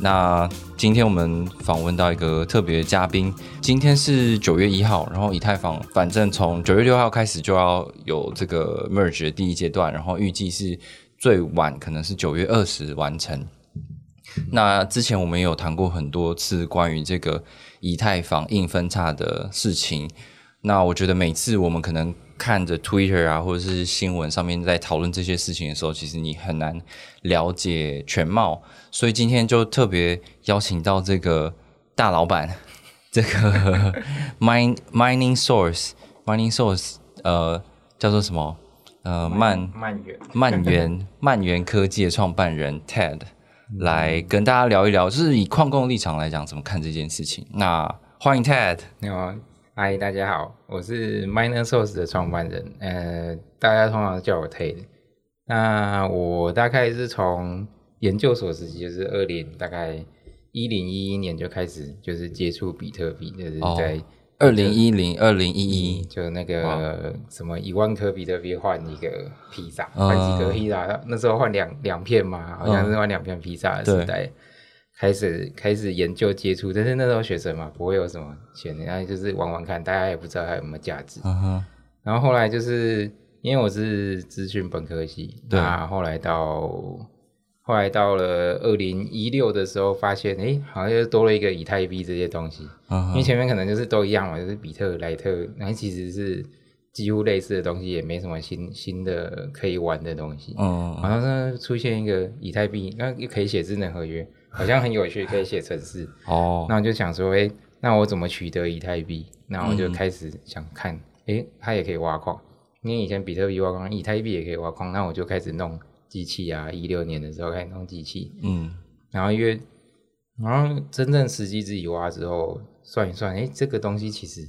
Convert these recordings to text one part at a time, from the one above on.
那今天我们访问到一个特别嘉宾，今天是九月一号，然后以太坊反正从九月六号开始就要有这个 merge 的第一阶段，然后预计是最晚可能是九月二十完成。那之前我们有谈过很多次关于这个以太坊硬分叉的事情，那我觉得每次我们可能看着 Twitter 啊，或者是新闻上面在讨论这些事情的时候，其实你很难了解全貌。所以今天就特别邀请到这个大老板，这个 Min Mining Source Mining Source 呃叫做什么呃曼曼源曼源 曼源科技的创办人 Ted 来跟大家聊一聊，就是以矿工立场来讲怎么看这件事情。那欢迎 Ted，你好，嗨，大家好，我是 Miner Source 的创办人，呃，大家通常叫我 Ted。那我大概是从研究所时期，就是二零大概一零一一年就开始，就是接触比特币，就是在二零一零二零一一。就那个什么一万颗比特币换一个披萨，换几个披萨，那时候换两两片嘛，好像是换两片披萨的时代，开始开始研究接触，但是那时候学生嘛，不会有什么钱，然后就是玩玩看，大家也不知道它有没有价值。然后后来就是因为我是资讯本科系，那后来到。后来到了二零一六的时候，发现哎，好像又多了一个以太币这些东西。因为前面可能就是都一样嘛，就是比特、莱特，那其实是几乎类似的东西，也没什么新新的可以玩的东西。嗯，然后呢，出现一个以太币，那又可以写智能合约，好像很有趣，可以写程式。哦，那我就想说，哎，那我怎么取得以太币？那我就开始想看，哎，它也可以挖矿，因为以前比特币挖矿，以太币也可以挖矿，那我就开始弄。机器啊，一六年的时候开始弄机器，嗯，然后因为，然后真正实际自己挖之后，算一算，哎，这个东西其实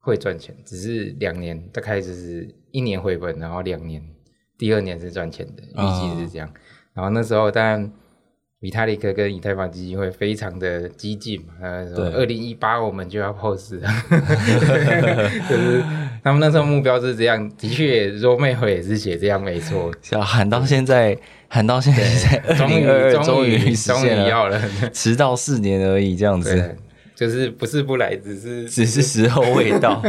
会赚钱，只是两年大概就是一年回本，然后两年，第二年是赚钱的，预计是这样。然后那时候当然。比特利克跟以太坊基金会非常的激进嘛，他说二零一八我们就要 POS，就是他们那时候目标是这样，的确 r o m a 也是写这样没错，喊到现在，喊到现在，终于 终于终于要了，迟到四年而已，这样子，就是不是不来，只是只是时候未到。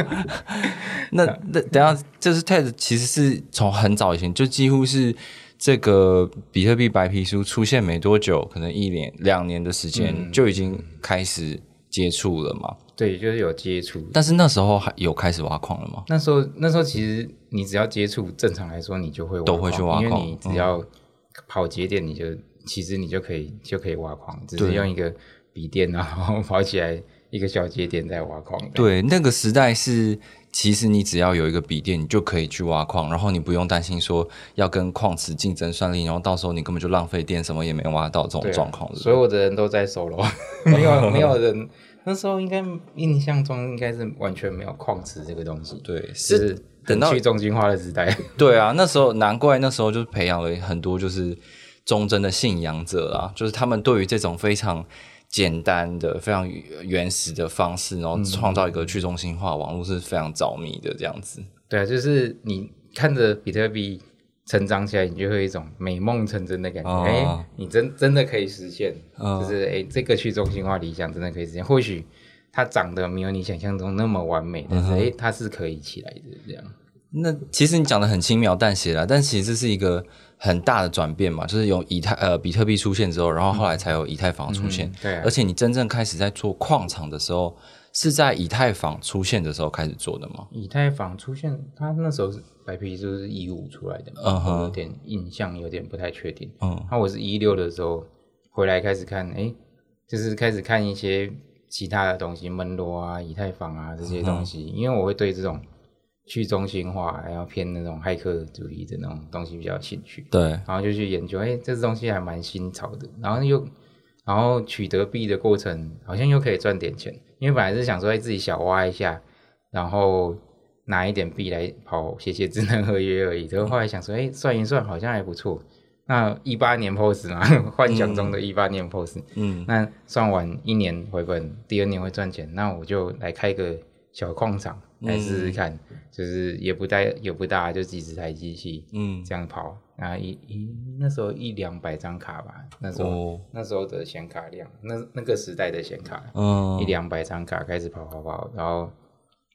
那那等下，就是 TED 其实是从很早以前就几乎是。这个比特币白皮书出现没多久，可能一年两年的时间就已经开始接触了嘛？对，就是有接触。但是那时候还有开始挖矿了吗？那时候那时候其实你只要接触，正常来说你就会都会去挖矿，因为你只要跑节点，你就其实你就可以就可以挖矿，只是用一个笔电然后跑起来一个小节点在挖矿。对，那个时代是。其实你只要有一个笔电，你就可以去挖矿，然后你不用担心说要跟矿池竞争算力，然后到时候你根本就浪费电，什么也没挖到这种状况。所有的人都在收楼，没有没有人。那时候应该印象中应该是完全没有矿池这个东西。对，是等到去中心化的时代。对啊，那时候难怪那时候就培养了很多就是忠贞的信仰者啊，就是他们对于这种非常。简单的、非常原始的方式，然后创造一个去中心化网络是非常着迷的这样子。对啊，就是你看着比特币成长起来，你就会有一种美梦成真的感觉。哎，你真真的可以实现，就是哎，这个去中心化理想真的可以实现。或许它长得没有你想象中那么完美，但是哎，它是可以起来的这样。那其实你讲的很轻描淡写啦，但其实是一个很大的转变嘛，就是有以太呃比特币出现之后，然后后来才有以太坊出现。对，而且你真正开始在做矿场的时候，是在以太坊出现的时候开始做的吗？以太坊出现，它那时候是白皮书是一五出来的，嗯有点印象有点不太确定。嗯，那我是一六的时候回来开始看，哎，就是开始看一些其他的东西，门罗啊、以太坊啊这些东西，因为我会对这种。去中心化，然后偏那种骇客主义的那种东西比较兴趣。对，然后就去研究，哎，这东西还蛮新潮的。然后又，然然后取得币的过程好像又可以赚点钱，因为本来是想说哎自己小挖一下，然后拿一点币来跑写写智能合约而已。然后后来想说，哎，算一算好像还不错。那一八年 POS 嘛，幻想中的一八年 POS，嗯，那算完一年回本，第二年会赚钱，那我就来开个小矿场来试试看，就是也不大也不大，就几十台机器，嗯，这样跑，然后一一那时候一两百张卡吧，那时候那时候的显卡量，那那个时代的显卡，嗯，一两百张卡开始跑跑跑，然后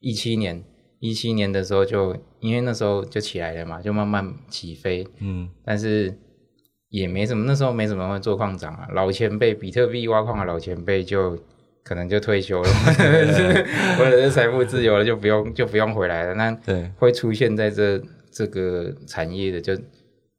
一七年一七年的时候就因为那时候就起来了嘛，就慢慢起飞，嗯，但是。也没什么，那时候没什么会做矿长啊，老前辈比特币挖矿的老前辈就可能就退休了，或者是财富自由了，就不用就不用回来了。那对会出现在这这个产业的，就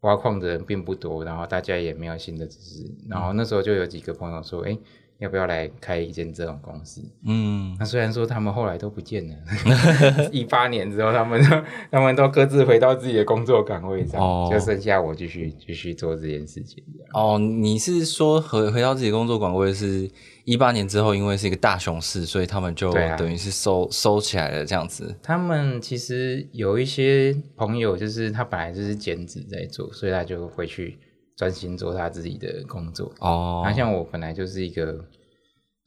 挖矿的人并不多，然后大家也没有新的知识，然后那时候就有几个朋友说，哎。要不要来开一间这种公司？嗯，那虽然说他们后来都不见了，一八年之后，他们都他们都各自回到自己的工作岗位上，就剩下我继续继续做这件事情。哦，你是说回回到自己工作岗位是一八年之后，因为是一个大熊市，所以他们就等于是收收起来了这样子。他们其实有一些朋友，就是他本来就是兼职在做，所以他就回去。专心做他自己的工作哦。那像我本来就是一个，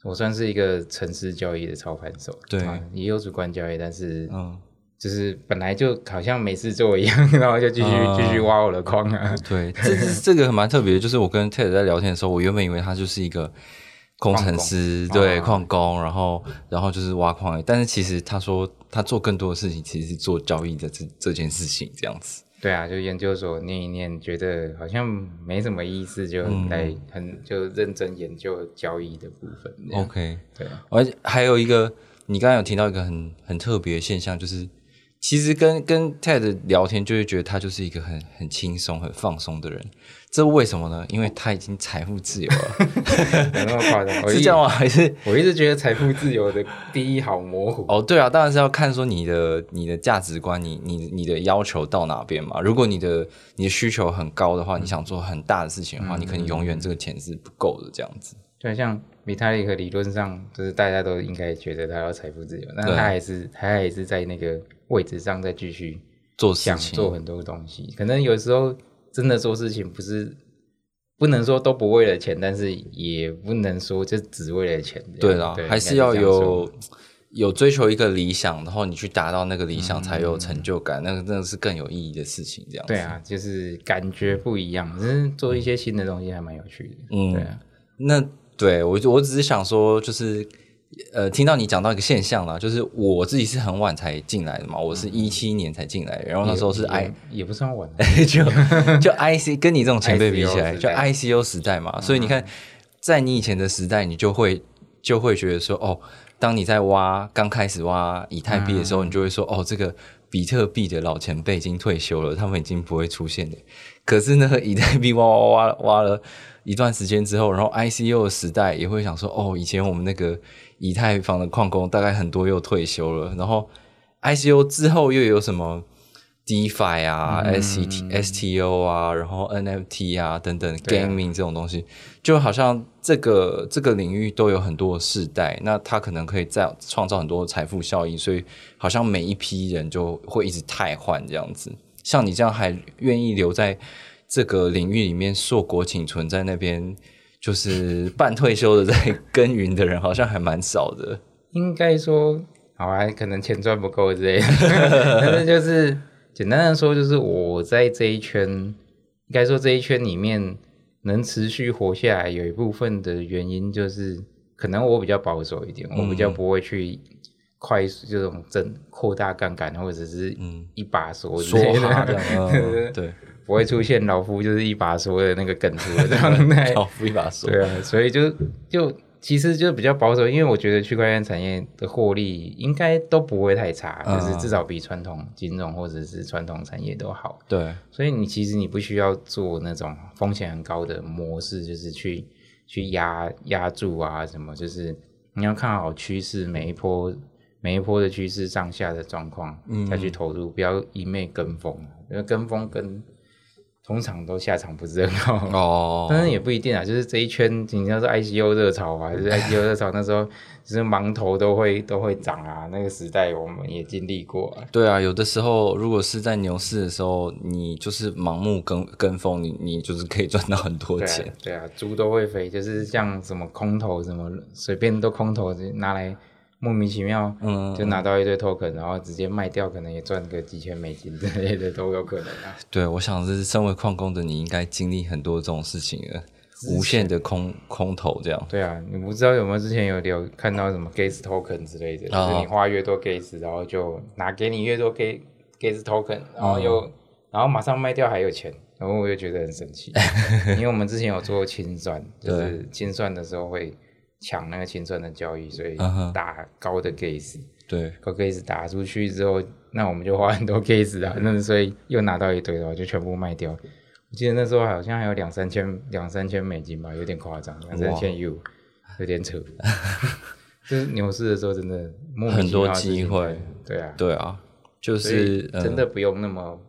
我算是一个城市交易的操盘手，对，也有主观交易，但是嗯，就是本来就好像没事做一样，然后就继续继续挖我的矿啊。对，这这个蛮特别的，就是我跟 Ted 在聊天的时候，我原本以为他就是一个工程师，对，矿工，然后然后就是挖矿，但是其实他说他做更多的事情，其实是做交易的这这件事情这样子。对啊，就研究所念一念，觉得好像没什么意思，就来很就认真研究交易的部分。OK，对。而且还有一个，你刚刚有提到一个很很特别的现象，就是。其实跟跟 Ted 聊天，就会觉得他就是一个很很轻松、很放松的人。这为什么呢？因为他已经财富自由了。有那么夸张？是这样吗？还是我一直觉得财富自由的定义好模糊？哦，对啊，当然是要看说你的你的价值观，你你你的要求到哪边嘛。如果你的你的需求很高的话，你想做很大的事情的话，你可能永远这个钱是不够的。这样子，就像米塔利克理论上，就是大家都应该觉得他要财富自由，但他还是他还是在那个。位置上再继续做事情，做很多东西，可能有时候真的做事情不是不能说都不为了钱，但是也不能说就只为了钱。对啦，还是要有有追求一个理想，然后你去达到那个理想才有成就感，那个真的是更有意义的事情。这样对啊，就是感觉不一样，只是做一些新的东西还蛮有趣的。嗯，对啊，那对我我只是想说，就是。呃，听到你讲到一个现象啦，就是我自己是很晚才进来的嘛，我是一七年才进来，然后那时候是 I 也不算晚，就 就 IC 跟你这种前辈比起来，就 ICU 时代嘛，所以你看，在你以前的时代，你就会就会觉得说，哦，当你在挖刚开始挖以太币的时候，你就会说，哦，这个比特币的老前辈已经退休了，他们已经不会出现了。可是呢，以太币挖挖挖挖了一段时间之后，然后 ICU 的时代也会想说，哦，以前我们那个。以太坊的矿工大概很多又退休了，然后 ICO 之后又有什么 DeFi 啊、ST STO 啊，然后 NFT 啊等等 Gaming 这种东西，就好像这个这个领域都有很多世代，那它可能可以再创造很多财富效益，所以好像每一批人就会一直汰换这样子。像你这样还愿意留在这个领域里面硕果仅存在那边。就是半退休的在 耕耘的人，好像还蛮少的。应该说，好啊，可能钱赚不够之类的。但是就是简单的说，就是我在这一圈，应该说这一圈里面能持续活下来，有一部分的原因就是，可能我比较保守一点，我比较不会去快速这种增扩大杠杆，或者是一把锁说哈的，对。不会出现老夫就是一把锁的那个梗图的状态，老夫一把锁。对啊，所以就就其实就比较保守，因为我觉得区块链产业的获利应该都不会太差，就是至少比传统金融或者是传统产业都好。对，所以你其实你不需要做那种风险很高的模式，就是去去压压住啊什么，就是你要看好趋势，每一波每一波的趋势上下的状况再去投入，不要一昧跟风，因为跟风跟通常都下场不是很好哦，但是也不一定啊，就是这一圈，你像是 ICO 热潮啊，就是 ICO 热潮那时候，就是盲头都会都会涨啊，那个时代我们也经历过啊。对啊，有的时候如果是在牛市的时候，你就是盲目跟跟风，你你就是可以赚到很多钱。对啊，猪都会飞，就是像什么空头什么随便都空头拿来。莫名其妙，嗯，就拿到一堆 token，然后直接卖掉，可能也赚个几千美金之类的都有可能啊。对，我想是身为矿工的你，应该经历很多这种事情了，无限的空空头这样。对啊，你不知道有没有之前有有看到什么 gas token 之类的，就是你花越多 gas，然后就拿给你越多 gas gas token，然后又然后马上卖掉还有钱，然后我就觉得很神奇，因为我们之前有做清算，就是清算的时候会。抢那个清算的交易，所以打高的 case，对，高 case 打出去之后，那我们就花很多 case 啊，那所以又拿到一堆的话，就全部卖掉。我记得那时候好像还有两三千两三千美金吧，有点夸张，两三千 U，有点扯。就是牛市的时候，真的很多机会，对啊，对啊，就是真的不用那么。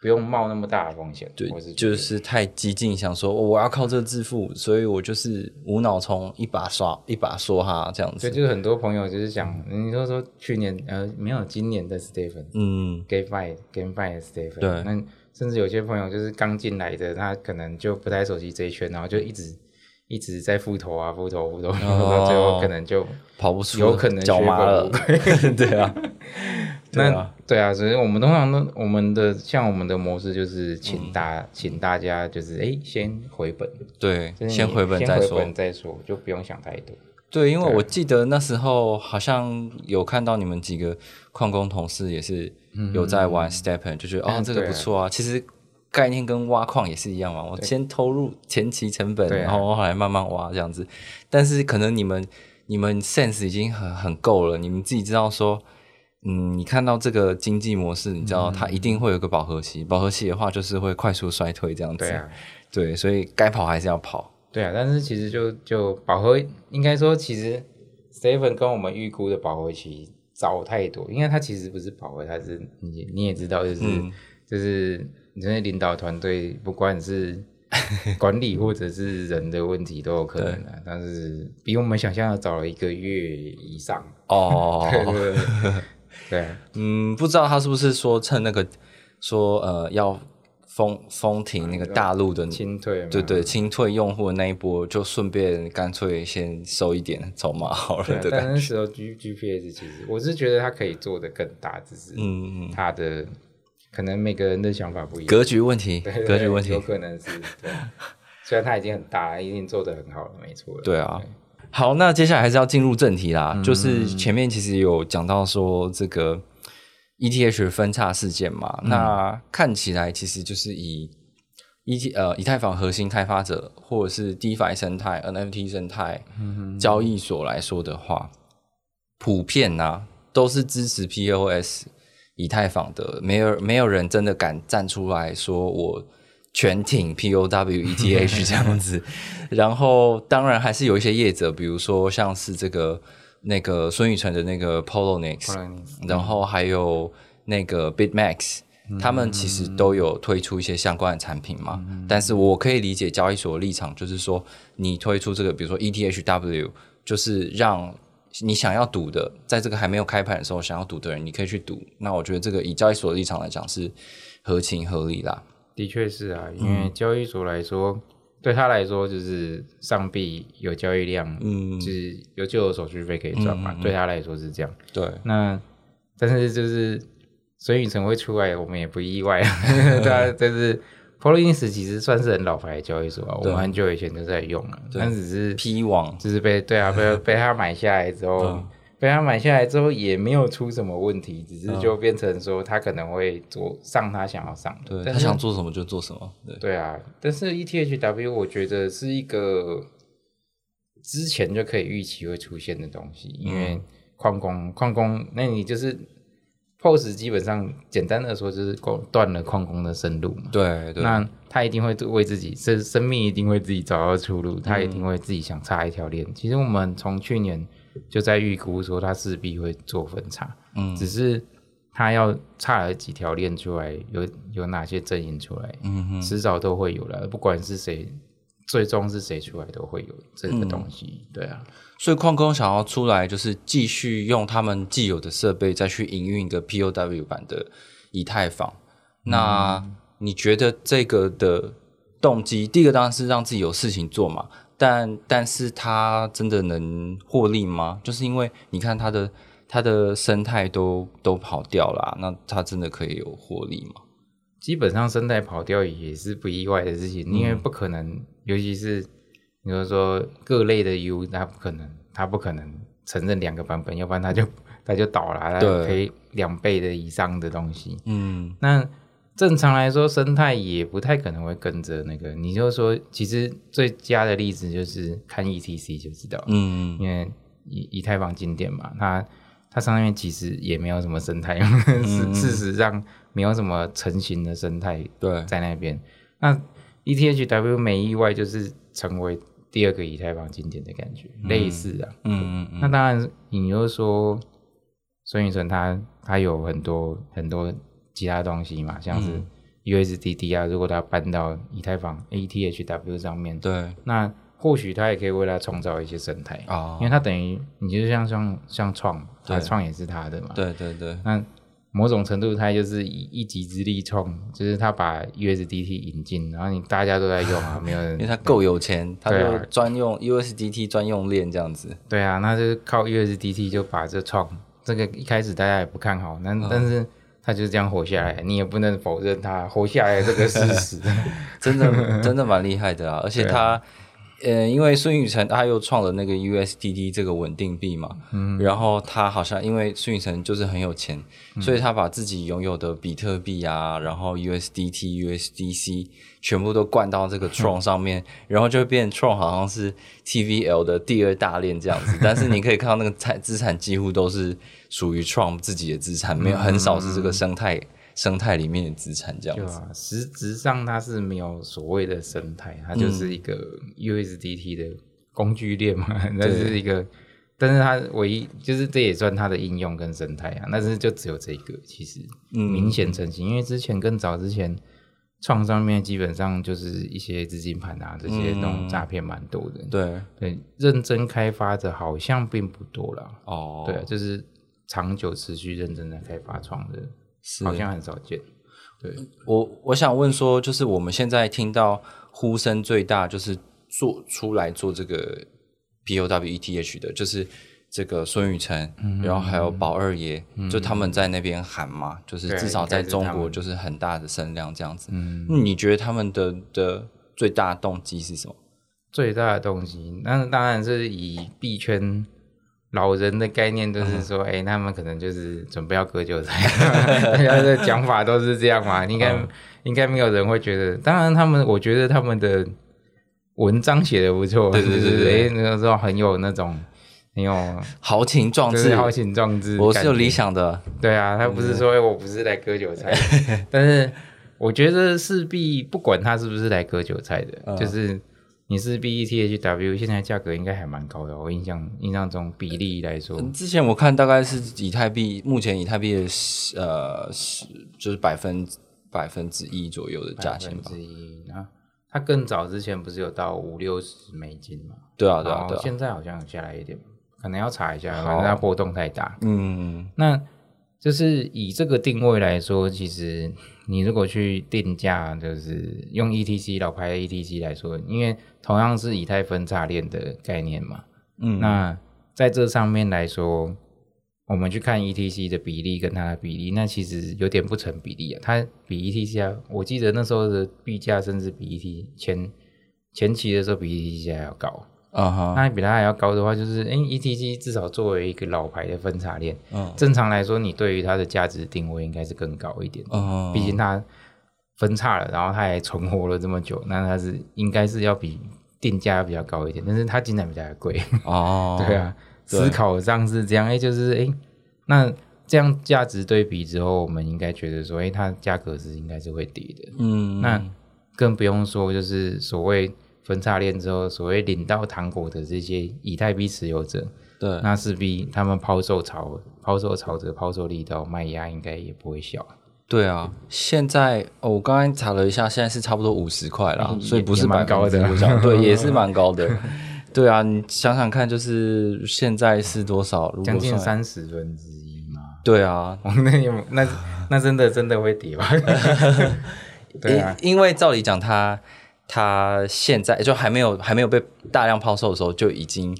不用冒那么大的风险，对，就是太激进，想说我要靠这个致富，所以我就是无脑冲一把刷一把梭哈这样子。所以就是很多朋友就是想，你说说去年呃没有今年的 Stephen，嗯，GameFi GameFi 的 Stephen，对，那甚至有些朋友就是刚进来的，他可能就不太熟悉这一圈，然后就一直一直在复投啊复投复投，到 最后可能就跑不出，有可能脚麻了，对啊。那对啊，所以我们通常都我们的像我们的模式就是请大请大家就是哎先回本，对，先回本再说再说，就不用想太多。对，因为我记得那时候好像有看到你们几个矿工同事也是有在玩 Stepen，就觉得哦这个不错啊。其实概念跟挖矿也是一样嘛，我先投入前期成本，然后后来慢慢挖这样子。但是可能你们你们 sense 已经很很够了，你们自己知道说。嗯，你看到这个经济模式，你知道它一定会有个饱和期，饱和期的话就是会快速衰退这样子。对啊，对，所以该跑还是要跑。对啊，但是其实就就饱和，应该说其实 Seven 跟我们预估的饱和期早太多，因为它其实不是饱和，它是你你也知道，就是就是你这些领导团队，不管是 管理或者是人的问题都有可能的，但是比我们想象的早了一个月以上哦。对对对。对，嗯，不知道他是不是说趁那个说呃要封封停那个大陆的清退，对对，清退用户的那一波，就顺便干脆先收一点筹码好了。对，但那时候 G G P S 其实我是觉得它可以做的更大，只是嗯，它的可能每个人的想法不一样，格局问题，格局问题。有可能是，对，虽然它已经很大，已经做的很好了，没错，对啊。好，那接下来还是要进入正题啦。就是前面其实有讲到说这个 ETH 分叉事件嘛，那看起来其实就是以 ET 呃以太坊核心开发者或者是 DeFi 生态、NFT 生态交易所来说的话，普遍呐都是支持 POS 以太坊的，没有没有人真的敢站出来说我。全挺 POW ETH 这样子，然后当然还是有一些业者，比如说像是这个那个孙宇晨的那个 Poloniex，然后还有那个 BitMax，他们其实都有推出一些相关的产品嘛。但是我可以理解交易所的立场，就是说你推出这个，比如说 ETHW，就是让你想要赌的，在这个还没有开盘的时候想要赌的人，你可以去赌。那我觉得这个以交易所的立场来讲是合情合理啦。的确是啊，因为交易所来说，对他来说就是上币有交易量，嗯，就是有就有手续费可以赚嘛，对他来说是这样。对，那但是就是孙宇晨会出来，我们也不意外啊。对啊，但是 p o l y n s 其实算是很老牌的交易所啊，我们很久以前就在用了，但只是 P 网，就是被对啊被被他买下来之后。被他买下来之后也没有出什么问题，只是就变成说他可能会做上他想要上的，他想做什么就做什么。对对啊，但是 ETHW 我觉得是一个之前就可以预期会出现的东西，因为矿工矿工，那你就是 POS 基本上简单的说就是断了矿工的生路嘛。对对，那他一定会为自己生生命一定会自己找到出路，他一定会自己想插一条链。其实我们从去年。就在预估说它势必会做分叉，嗯，只是它要差了几条链出来，有有哪些阵营出来，嗯哼，迟早都会有了，不管是谁，最终是谁出来都会有这个东西，对啊。所以矿工想要出来，就是继续用他们既有的设备再去营运一个 POW 版的以太坊。那你觉得这个的动机，第一个当然是让自己有事情做嘛，但但是它真的能获利吗？就是因为你看它的。它的生态都都跑掉了，那它真的可以有获利吗？基本上生态跑掉也是不意外的事情，因为不可能，尤其是比如说各类的 U，它不可能，它不可能承认两个版本，要不然它就它就倒了，它赔两倍的以上的东西。嗯，那正常来说，生态也不太可能会跟着那个。你就说，其实最佳的例子就是看 ETC 就知道，嗯，因为以以太坊经典嘛，它。它上面其实也没有什么生态，事事实上没有什么成型的生态对在那边。那 ETHW 没意外就是成为第二个以太坊经典的感觉，类似啊。嗯嗯嗯。那当然，你又说孙宇晨他他有很多很多其他东西嘛，像是 USDT 啊，如果他搬到以太坊 ATHW 上面，对，那。或许他也可以为他创造一些生态啊，因为他等于你就像像像创，他创也是他的嘛。对对对。那某种程度他就是以一己之力创，就是他把 USDT 引进，然后你大家都在用啊，没有人，因为他够有钱，他就专用 USDT 专用链这样子。对啊，那就是靠 USDT 就把这创这个一开始大家也不看好，但但是他就是这样活下来，你也不能否认他活下来这个事实。真的真的蛮厉害的啊，而且他。呃，因为孙宇晨他又创了那个 USDT 这个稳定币嘛，嗯，然后他好像因为孙宇晨就是很有钱，所以他把自己拥有的比特币啊，然后 USDT、USDC 全部都灌到这个 Tron 上面，然后就变 Tron 好像是 TVL 的第二大链这样子。但是你可以看到那个产资产几乎都是属于 Trump 自己的资产，没有很少是这个生态。生态里面的资产这样子，实质上它是没有所谓的生态，它就是一个 USDT 的工具链嘛，那是一个，但是它唯一就是这也算它的应用跟生态啊，但是就只有这个，其实明显成型，因为之前更早之前创上面基本上就是一些资金盘啊这些那种诈骗蛮多的，对。对，认真开发的好像并不多了哦，对，就是长久持续认真的开发创的。好像很少见。对我，我想问说，就是我们现在听到呼声最大，就是做出来做这个 POWETH 的，就是这个孙宇晨，然后还有宝二爷，就他们在那边喊嘛，就是至少在中国就是很大的声量这样子。嗯，你觉得他们的的最大动机是什么？最大的动机，那当然是以币圈。老人的概念都是说，哎，他们可能就是准备要割韭菜，大家的讲法都是这样嘛？应该应该没有人会觉得。当然，他们我觉得他们的文章写的不错，对对对，哎，那个时候很有那种很有豪情壮志，豪情壮志，我是有理想的。对啊，他不是说我不是来割韭菜，但是我觉得势必不管他是不是来割韭菜的，就是。你是 B E T H W，现在价格应该还蛮高的。我印象印象中比例来说，之前我看大概是以太币，目前以太币的呃是就是百分百分之一左右的价钱吧。之一，然后它更早之前不是有到五六十美金嘛？对啊，对啊，对啊。现在好像下来一点，可能要查一下，反正它波动太大。嗯，那就是以这个定位来说，其实。你如果去定价，就是用 ETC 老牌的 ETC 来说，因为同样是以太分叉链的概念嘛，嗯，那在这上面来说，我们去看 ETC 的比例跟它的比例，那其实有点不成比例啊。它比 ETC 啊，我记得那时候的币价甚至比 ET 前前期的时候比 ETC 还要高。啊哈，那比它还要高的话，就是哎，ETC 至少作为一个老牌的分叉链，嗯，正常来说，你对于它的价值定位应该是更高一点，哦，毕竟它分叉了，然后它还存活了这么久，那它是应该是要比定价比较高一点，但是它竟然比它还贵，哦，对啊，思考上是这样，哎，就是哎，那这样价值对比之后，我们应该觉得说，哎，它价格是应该是会低的，嗯，那更不用说就是所谓。分叉链之后，所谓领到糖果的这些以太币持有者，对，那势必他们抛售潮抛售潮的抛售力道卖压应该也不会小。对啊，现在哦，我刚刚查了一下，现在是差不多五十块啦，所以不是蛮高的，对，也是 蛮高的。对啊，你想想看，就是现在是多少？将近三十分之一吗？对啊，那有那那真的真的会跌吧？对啊，因为照理讲，它它现在就还没有还没有被大量抛售的时候，就已经。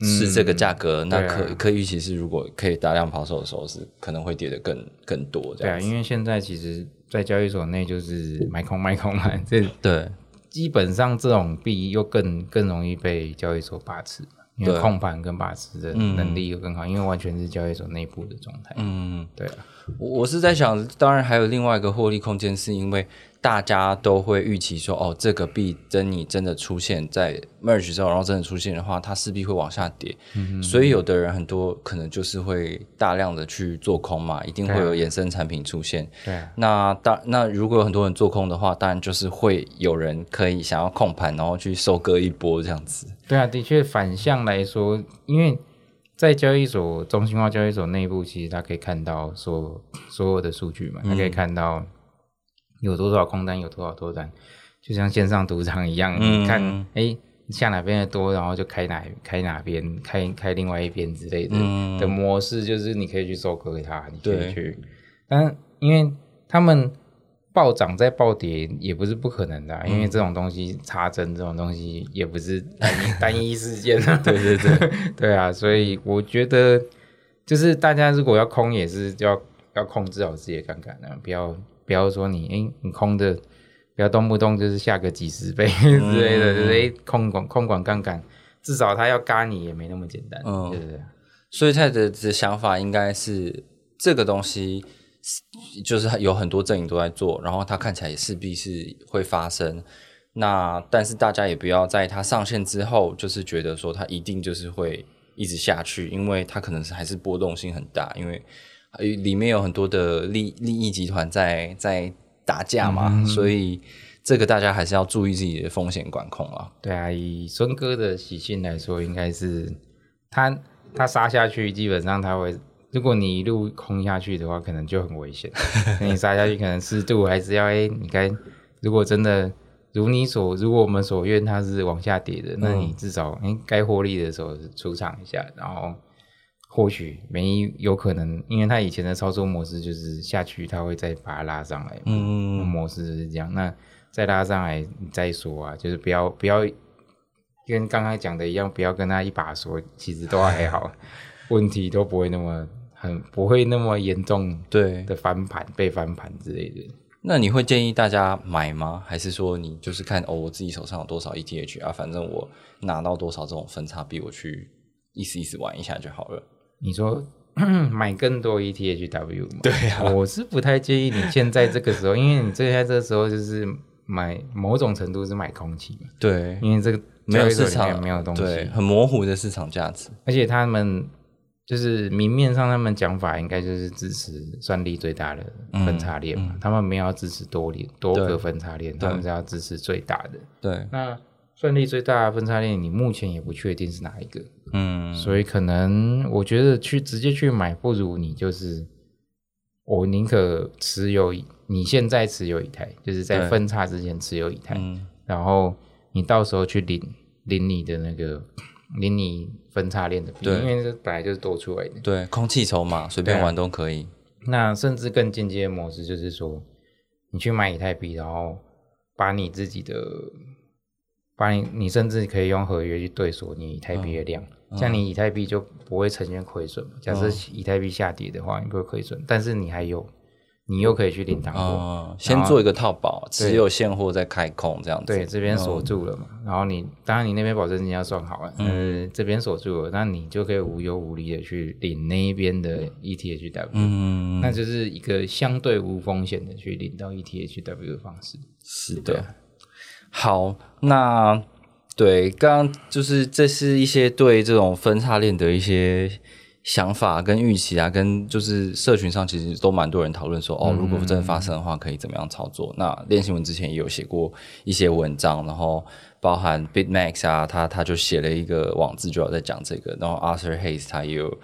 是这个价格，那可可预期是，如果可以大量抛售的时候，是可能会跌得更更多。对啊，因为现在其实，在交易所内就是买空 卖空嘛，这对，基本上这种币又更更容易被交易所把持，因为控盘跟把持的能力又更好，因为完全是交易所内部的状态。嗯，对啊，我是在想，当然还有另外一个获利空间，是因为。大家都会预期说，哦，这个币真你真的出现在 merge 之后，然后真的出现的话，它势必会往下跌。嗯所以有的人很多可能就是会大量的去做空嘛，一定会有衍生产品出现。对。那当那如果有很多人做空的话，当然就是会有人可以想要控盘，然后去收割一波这样子。对啊，的确反向来说，因为在交易所中心化交易所内部，其实他可以看到所所有的数据嘛，他可以看到。有多少空单，有多少多单，就像线上赌场一样，你看，哎，下哪边的多，然后就开哪开哪边，开开另外一边之类的的模式，就是你可以去收割它，你可以去。但因为他们暴涨再暴跌也不是不可能的，因为这种东西插针这种东西也不是单一单一事件啊。对对对，对啊，所以我觉得就是大家如果要空，也是要要控制好自己的杠杆啊，不要。不要说你哎，你空的，不要动不动就是下个几十倍 之类的，就是哎空管空管杠杆，至少他要嘎你也没那么简单，对不对？所以他的的想法应该是这个东西，就是有很多阵营都在做，然后它看起来也势必是会发生。那但是大家也不要在它上线之后，就是觉得说它一定就是会一直下去，因为它可能是还是波动性很大，因为。里面有很多的利利益集团在在打架嘛，所以这个大家还是要注意自己的风险管控啊。对啊，以孙哥的习性来说，应该是他他杀下去，基本上他会，如果你一路空下去的话，可能就很危险。你杀下去可能适度还是要哎，你该如果真的如你所如果我们所愿，它是往下跌的，那你至少哎该获利的时候出场一下，然后。或许没有可能，因为他以前的操作模式就是下去，他会再把它拉上来。嗯嗯，模式是这样。那再拉上来再说啊，就是不要不要跟刚刚讲的一样，不要跟他一把说，其实都还好，问题都不会那么很不会那么严重。对的，翻盘被翻盘之类的。那你会建议大家买吗？还是说你就是看哦，我自己手上有多少 ETH 啊，反正我拿到多少这种分差币，我去意思意思玩一下就好了。你说 买更多 ETHW 吗？对啊，我是不太建议你现在这个时候，因为你现在这个时候就是买某种程度是买空气嘛。对，因为这个没有市场，没有东西，很模糊的市场价值。而且他们就是明面上，他们讲法应该就是支持算力最大的分叉链嘛，他们没有支持多链多个分叉链，他们是要支持最大的。对，那。算力最大的分叉链，你目前也不确定是哪一个，嗯，所以可能我觉得去直接去买，不如你就是，我宁可持有你现在持有一台，就是在分叉之前持有一台，然后你到时候去领领你的那个领你分叉链的币，因为这本来就是多出来的，对，空气筹码随便玩都可以。那甚至更间接的模式就是说，你去买以太币，然后把你自己的。把你，你甚至可以用合约去对锁你以太币的量，像你以太币就不会呈现亏损。假设以太币下跌的话，你不会亏损，但是你还有，你又可以去领糖果，先做一个套保，持有现货再开空这样子。对，这边锁住了嘛，然后你当然你那边保证金要算好了，嗯，这边锁住了，那你就可以无忧无虑的去领那一边的 ETHW，嗯，那就是一个相对无风险的去领到 ETHW 的方式。是的。好，那对，刚刚就是这是一些对这种分叉链的一些想法跟预期啊，跟就是社群上其实都蛮多人讨论说，哦，如果真的发生的话，可以怎么样操作？那练新闻之前也有写过一些文章，然后包含 Bitmax 啊，他他就写了一个网志，就要在讲这个。然后 Arthur Hayes 他也有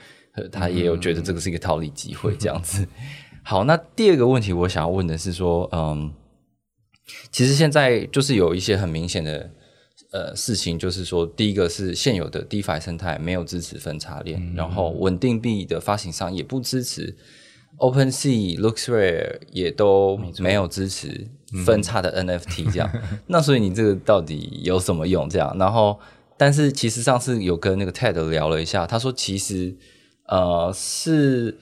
他也有觉得这个是一个套利机会这样子。好，那第二个问题我想要问的是说，嗯，其实现在就是有一些很明显的。呃，事情就是说，第一个是现有的 DeFi 生态没有支持分叉链，然后稳定币的发行商也不支持，OpenSea、LooksRare 也都没有支持分叉的 NFT 这样。那所以你这个到底有什么用？这样，然后但是其实上次有跟那个 Ted 聊了一下，他说其实呃是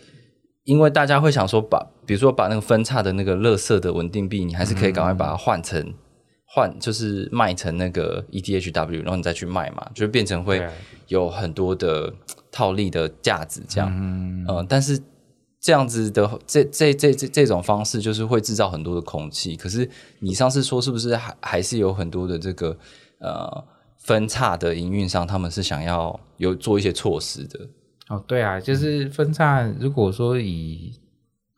因为大家会想说，把比如说把那个分叉的那个乐色的稳定币，你还是可以赶快把它换成。换就是卖成那个 ETHW，然后你再去卖嘛，就变成会有很多的套利的价值这样。嗯，但是这样子的这这这这这种方式，就是会制造很多的空气。可是你上次说是不是还还是有很多的这个呃分叉的营运商，他们是想要有做一些措施的？哦，对啊，就是分叉。如果说以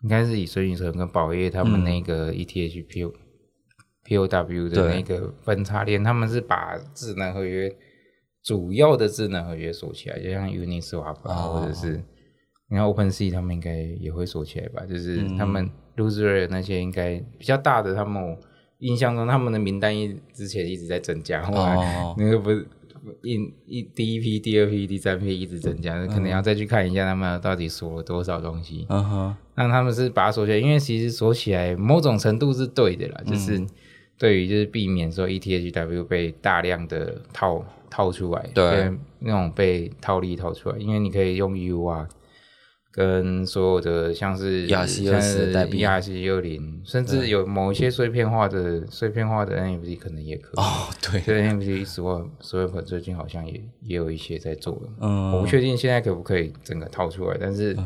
应该是以孙宇晨跟宝业他们那个 ETH PO POW 的那个分叉链，他们是把智能合约主要的智能合约锁起来，就像 Uniswap 或者是你看 OpenSea，他们应该也会锁起来吧？就是他们 Loser 那些应该比较大的，他们印象中他们的名单一之前一直在增加，后来 那个不是一一第一批、第二批、第三批一直增加，可能要再去看一下他们到底锁了多少东西。嗯哼，那他们是把它锁起来，因为其实锁起来某种程度是对的啦，就是。对于就是避免说 ETHW 被大量的套套出来，对那种被套利套出来，因为你可以用 U 啊，跟所有的像是亚西二十代币、亚西六零，甚至有某一些碎片化的碎片化的 NFT 可能也可以。哦，对，这 NFT Swap Swap 最近好像也也有一些在做了，嗯，我不确定现在可不可以整个套出来，但是。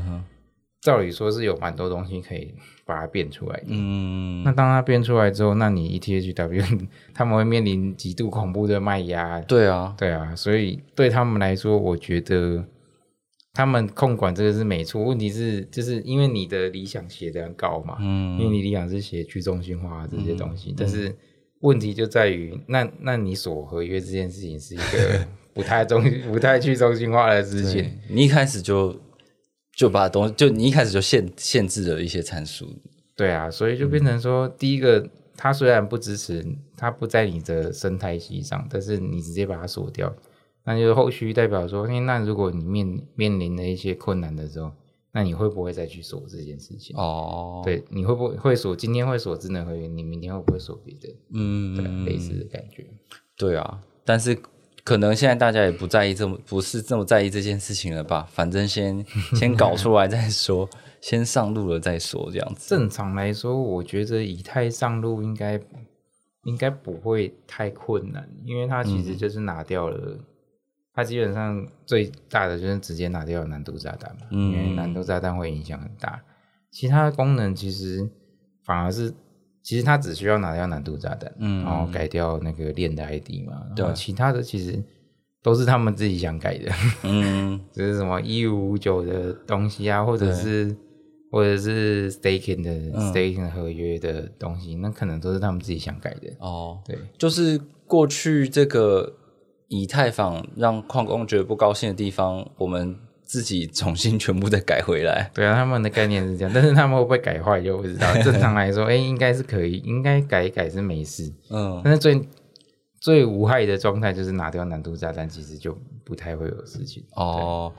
照理说是有蛮多东西可以把它变出来的。嗯，那当它变出来之后，那你 ETHW 他们会面临极度恐怖的卖压。对啊，对啊，所以对他们来说，我觉得他们控管这个是没错。问题是，就是因为你的理想写的高嘛，嗯，因为你理想是写去中心化这些东西，但是问题就在于，那那你锁合约这件事情是一个 不太中、不太去中心化的事情。你一开始就。就把东就你一开始就限限制了一些参数，对啊，所以就变成说，第一个，它虽然不支持，它不在你的生态系上，但是你直接把它锁掉，那就后续代表说，那如果你面面临的一些困难的时候，那你会不会再去锁这件事情？哦，对，你会不会会锁？今天会锁智能合约，你明天会不会锁别的？嗯，对，类似的感觉。对啊，但是。可能现在大家也不在意这么不是这么在意这件事情了吧？反正先 先搞出来再说，先上路了再说，这样子。正常来说，我觉得以太上路应该应该不会太困难，因为它其实就是拿掉了，它基本上最大的就是直接拿掉难度炸弹嘛，因为难度炸弹会影响很大。其他的功能其实反而是。其实它只需要拿掉难度炸弹，嗯，然后改掉那个链的 ID 嘛，对，其他的其实都是他们自己想改的，嗯，就是什么一五五九的东西啊，或者是或者是 staking 的 staking 合约的东西，那可能都是他们自己想改的。哦，对，就是过去这个以太坊让矿工觉得不高兴的地方，我们。自己重新全部再改回来，对啊，他们的概念是这样，但是他们会不会改坏就不知道。正常来说，哎，应该是可以，应该改一改是没事。嗯，但是最最无害的状态就是拿掉难度炸弹，其实就不太会有事情。哦，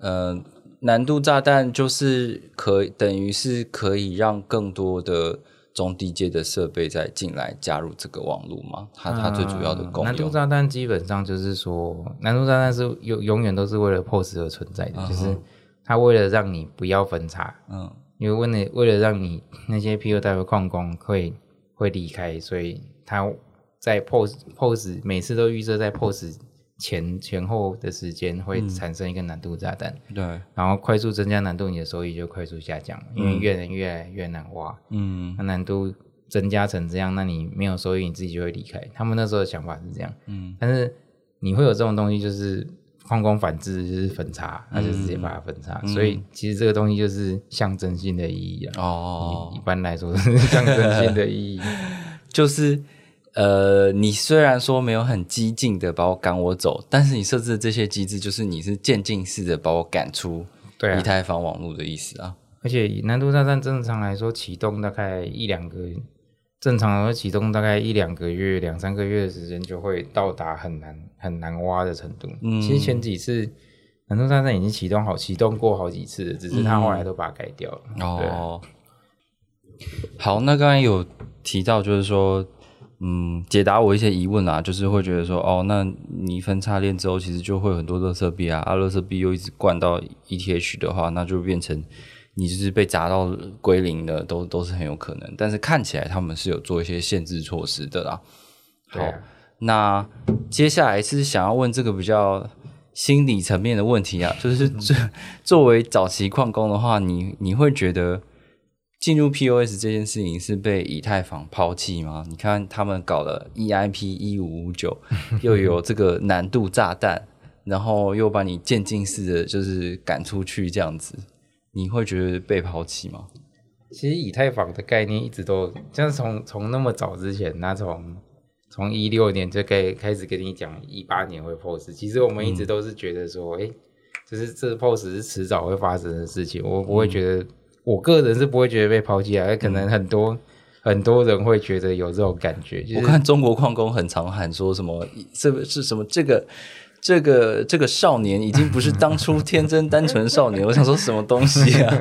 呃，难度炸弹就是可等于是可以让更多的。中低阶的设备再进来加入这个网络吗？它它最主要的功能。难度炸弹基本上就是说，难度炸弹是永永远都是为了 POS 而存在的，就是它为了让你不要分叉，嗯，因为为了为了让你那些 POW 矿工会会离开，所以它在 POS POS 每次都预设在 POS。前前后的时间会产生一个难度炸弹，对，然后快速增加难度，你的收益就快速下降，因为越人越来越难挖，嗯，那难度增加成这样，那你没有收益，你自己就会离开。他们那时候的想法是这样，嗯，但是你会有这种东西，就是矿工反制就是分叉，那就直接把它分叉。所以其实这个东西就是象征性的意义啊。哦，一般来说是象征性的意义，就是呃，你虽然说没有很激进的把我赶我走，但是你设置的这些机制，就是你是渐进式的把我赶出以太坊网络的意思啊。而且难度大战正常来说启动大概一两个。正常来说启动大概一两个月、两三个月的时间，就会到达很难很难挖的程度。嗯，其实前几次很多大战已经启动好，启动过好几次，只是他后来都把它改掉了。哦，好，那刚才有提到，就是说，嗯，解答我一些疑问啊，就是会觉得说，哦，那你分叉链之后，其实就会很多乐色币啊，啊，乐色币又一直灌到 ETH 的话，那就变成。你就是被砸到归零的，都都是很有可能。但是看起来他们是有做一些限制措施的啦。好，那接下来是想要问这个比较心理层面的问题啊，就是作 作为早期矿工的话，你你会觉得进入 POS 这件事情是被以太坊抛弃吗？你看他们搞了 EIP 一五五九，又有这个难度炸弹，然后又把你渐进式的就是赶出去这样子。你会觉得被抛弃吗？其实以太坊的概念一直都，像从从那么早之前，那从从一六年就开开始跟你讲，一八年会 POS。其实我们一直都是觉得说，哎，就是这 POS 是迟早会发生的事情。我不会觉得，我个人是不会觉得被抛弃啊。可能很多很多人会觉得有这种感觉。我看中国矿工很常喊说什么，这是什么这个。这个这个少年已经不是当初天真 单纯少年，我想说什么东西啊？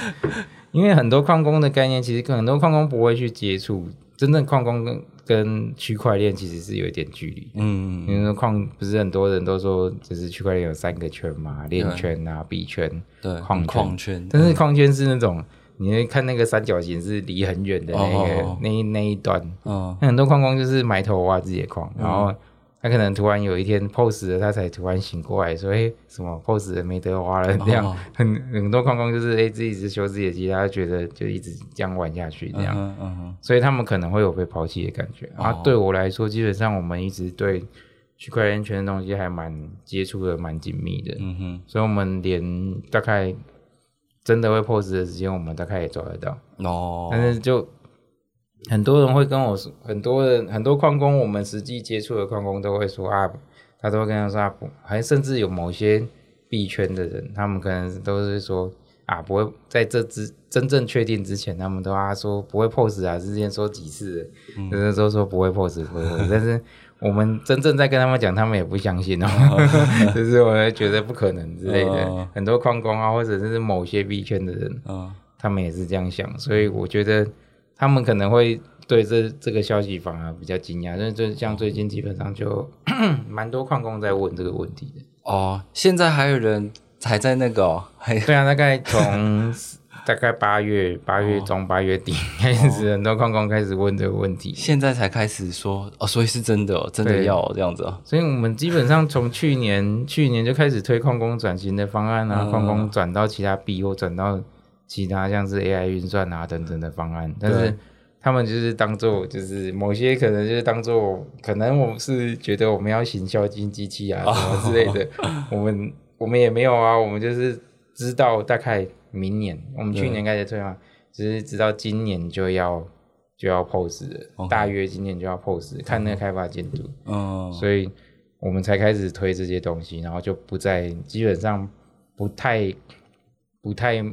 因为很多矿工的概念，其实很多矿工不会去接触，真正矿工跟跟区块链其实是有一点距离。嗯，因为矿不是很多人都说，就是区块链有三个圈嘛，链圈啊、币圈、对矿矿圈，但是矿圈是那种，你会看那个三角形是离很远的那个那那一端。嗯，很多矿工就是埋头挖自己的矿，然后。他可能突然有一天 POS 了，他才突然醒过来，说：“哎，什么？POS 了没得花了？”这样。很很多矿工就是哎自己是修自己的机，他觉得就一直这样玩下去这样，所以他们可能会有被抛弃的感觉。啊，对我来说，基本上我们一直对区块链圈的东西还蛮接触的蛮紧密的，嗯哼，所以我们连大概真的会 POS 的时间，我们大概也抓得到。哦，但是就。很多人会跟我说，很多人很多矿工，我们实际接触的矿工都会说啊，他都会跟他说啊，不，还甚至有某些币圈的人，他们可能都是说啊，不会在这之真正确定之前，他们都啊说不会 POS 啊，之前说几次，就是都说不会 POS，不会 POS，但是我们真正在跟他们讲，他们也不相信哦，就是我会觉得不可能之类的。很多矿工啊，或者是某些币圈的人，他们也是这样想，所以我觉得。他们可能会对这这个消息反而比较惊讶，因为就像最近基本上就 蛮多矿工在问这个问题的哦。现在还有人还在那个，对啊，大概从 大概八月八月中八月底开始，很多矿工开始问这个问题，现在才开始说哦，所以是真的，哦真的要这样子啊。所以我们基本上从去年去年就开始推矿工转型的方案啊，矿工转到其他币或转到。其他像是 AI 运算啊等等的方案，但是他们就是当做就是某些可能就是当做可能我是觉得我们要行销金机器啊什么之类的，我们我们也没有啊，我们就是知道大概明年我们去年开始推嘛，只是知道今年就要就要 POS 了，大约今年就要 pose，看那个开发进度，嗯，所以我们才开始推这些东西，然后就不再基本上不太不太。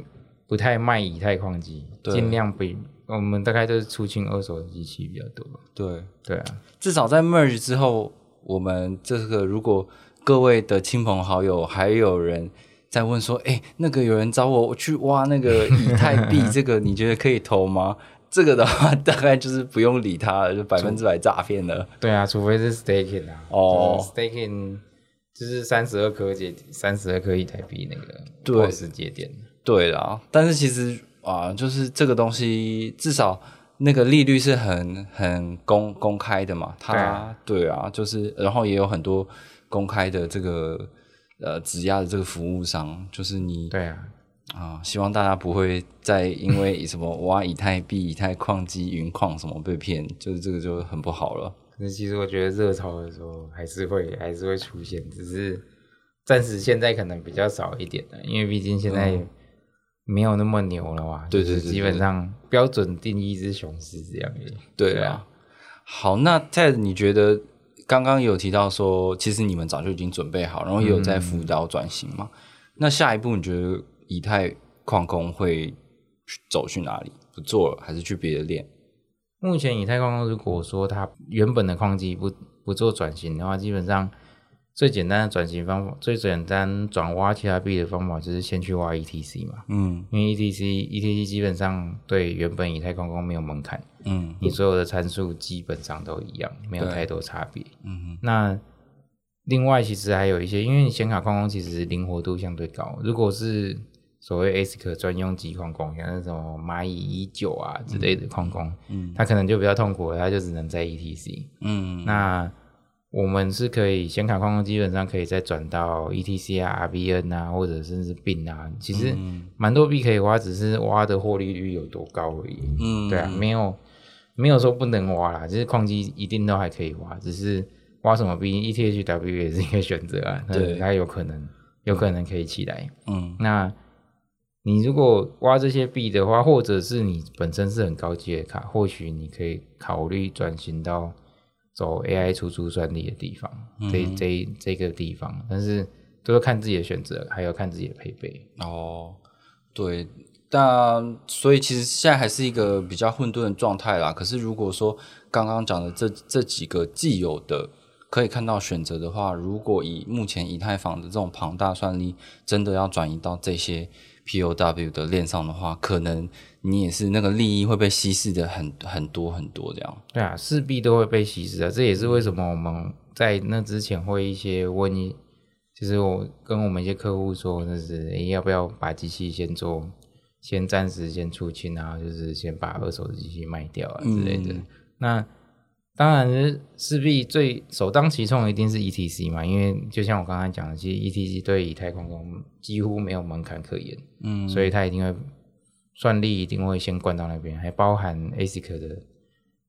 不太卖以太矿机，尽量不。我们大概都是出清二手的机器比较多。对对啊，至少在 merge 之后，我们这个如果各位的亲朋好友还有人在问说，哎，那个有人找我去挖那个以太币，这个你觉得可以投吗？这个的话，大概就是不用理他了，就百分之百诈骗了。对啊，除非是 staking 啊。哦，staking 就是三十二颗节，三十二颗以太币那个对时节点。对啦，但是其实啊，就是这个东西，至少那个利率是很很公公开的嘛。它对啊，就是然后也有很多公开的这个呃质押的这个服务商，就是你对啊啊，希望大家不会再因为什么挖以太币、以太矿机、云矿什么被骗，就是这个就很不好了。那其实我觉得热潮的时候还是会还是会出现，只是。暂时现在可能比较少一点的，因为毕竟现在没有那么牛了哇。对对对，基本上标准定义是熊市这样子。对啊。好，那 Ted，你觉得刚刚有提到说，其实你们早就已经准备好，然后也有在辅导转型嘛？那下一步你觉得以太矿工会走去哪里？不做了，还是去别的链？目前以太矿工如果说它原本的矿机不不做转型的话，基本上。最简单的转型方法，最简单转挖其他币的方法就是先去挖 ETC 嘛。嗯，因为 ETC ETC 基本上对原本以太矿工没有门槛。嗯，你所有的参数基本上都一样，没有太多差别。嗯那另外其实还有一些，因为显卡矿工其实灵活度相对高。如果是所谓 ASIC 专用机矿工，像那种蚂蚁一九啊之类的矿工，嗯，他可能就比较痛苦了，他就只能在 ETC。嗯，那。我们是可以显卡框框基本上可以再转到 ETC 啊、RBN 啊，或者甚至 BIN 啊，其实蛮多币可以挖，只是挖的获利率有多高而已。嗯，对啊，没有没有说不能挖啦，就是矿机一定都还可以挖，只是挖什么币，ETHW 也是一个选择啊。对，它有可能有可能可以起来。嗯，那你如果挖这些币的话，或者是你本身是很高级的卡，或许你可以考虑转型到。走 AI 出租算力的地方，这这这个地方，但是都要看自己的选择，还要看自己的配备。哦，对，但所以其实现在还是一个比较混沌的状态啦。可是如果说刚刚讲的这这几个既有的可以看到选择的话，如果以目前以太坊的这种庞大算力，真的要转移到这些。POW 的链上的话，可能你也是那个利益会被稀释的很很多很多这样。对啊，势必都会被稀释的。这也是为什么我们在那之前会一些问，就是我跟我们一些客户说，就是诶要不要把机器先做，先暂时先出清啊，就是先把二手的机器卖掉啊之类的。那当然，势必最首当其冲的一定是 ETC 嘛，因为就像我刚才讲的，其实 ETC 对以太矿工几乎没有门槛可言，嗯，所以它一定会算力一定会先灌到那边，还包含 ASIC 的，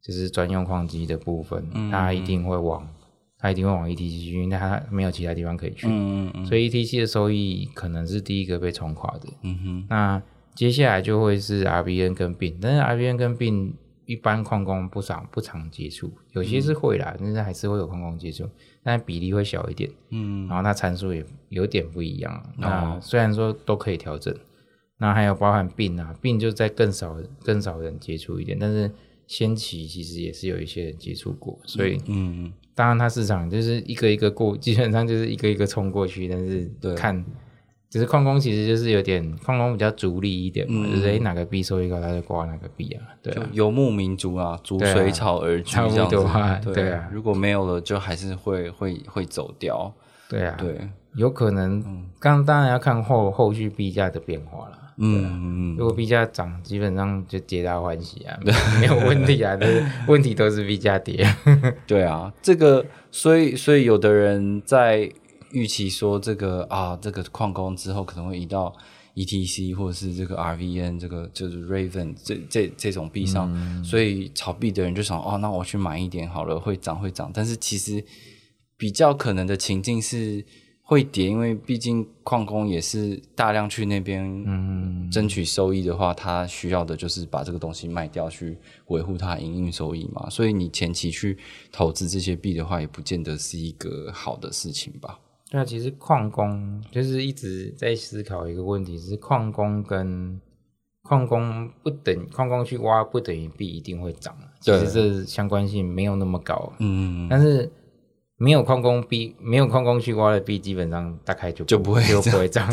就是专用矿机的部分，它一定会往它一定会往 ETC 去，因为它没有其他地方可以去，嗯嗯，所以 ETC 的收益可能是第一个被冲垮的，嗯哼，那接下来就会是 RBN 跟 BIN，但是 RBN 跟 BIN。一般矿工不常不常接触，有些是会啦，但是还是会有矿工接触，但比例会小一点。嗯，然后它参数也有点不一样。那虽然说都可以调整，那还有包含病啊，病就在更少更少人接触一点，但是先期其实也是有一些人接触过，所以嗯，当然它市场就是一个一个过，基本上就是一个一个冲过去，但是看。只是矿工其实就是有点矿工比较逐利一点嘛，就是诶哪个币收益高，他就挂哪个币啊，对啊，游牧民族啊，逐水草而居这样子，对啊，如果没有了，就还是会会会走掉，对啊，对，有可能，刚当然要看后后续币价的变化了，嗯，如果币价涨，基本上就皆大欢喜啊，没有问题啊，但是问题都是币价跌，对啊，这个所以所以有的人在。预期说这个啊，这个矿工之后可能会移到 ETC 或者是这个 RVN，这个就是 Raven 这这这种币上，所以炒币的人就想哦，那我去买一点好了，会涨会涨。但是其实比较可能的情境是会跌，因为毕竟矿工也是大量去那边争取收益的话，他需要的就是把这个东西卖掉去维护他营运收益嘛。所以你前期去投资这些币的话，也不见得是一个好的事情吧。那其实矿工就是一直在思考一个问题，是矿工跟矿工不等，矿工去挖不等于币一定会涨其实这相关性没有那么高。嗯，但是没有矿工币，没有矿工去挖的币，基本上大概就就不会就不会涨。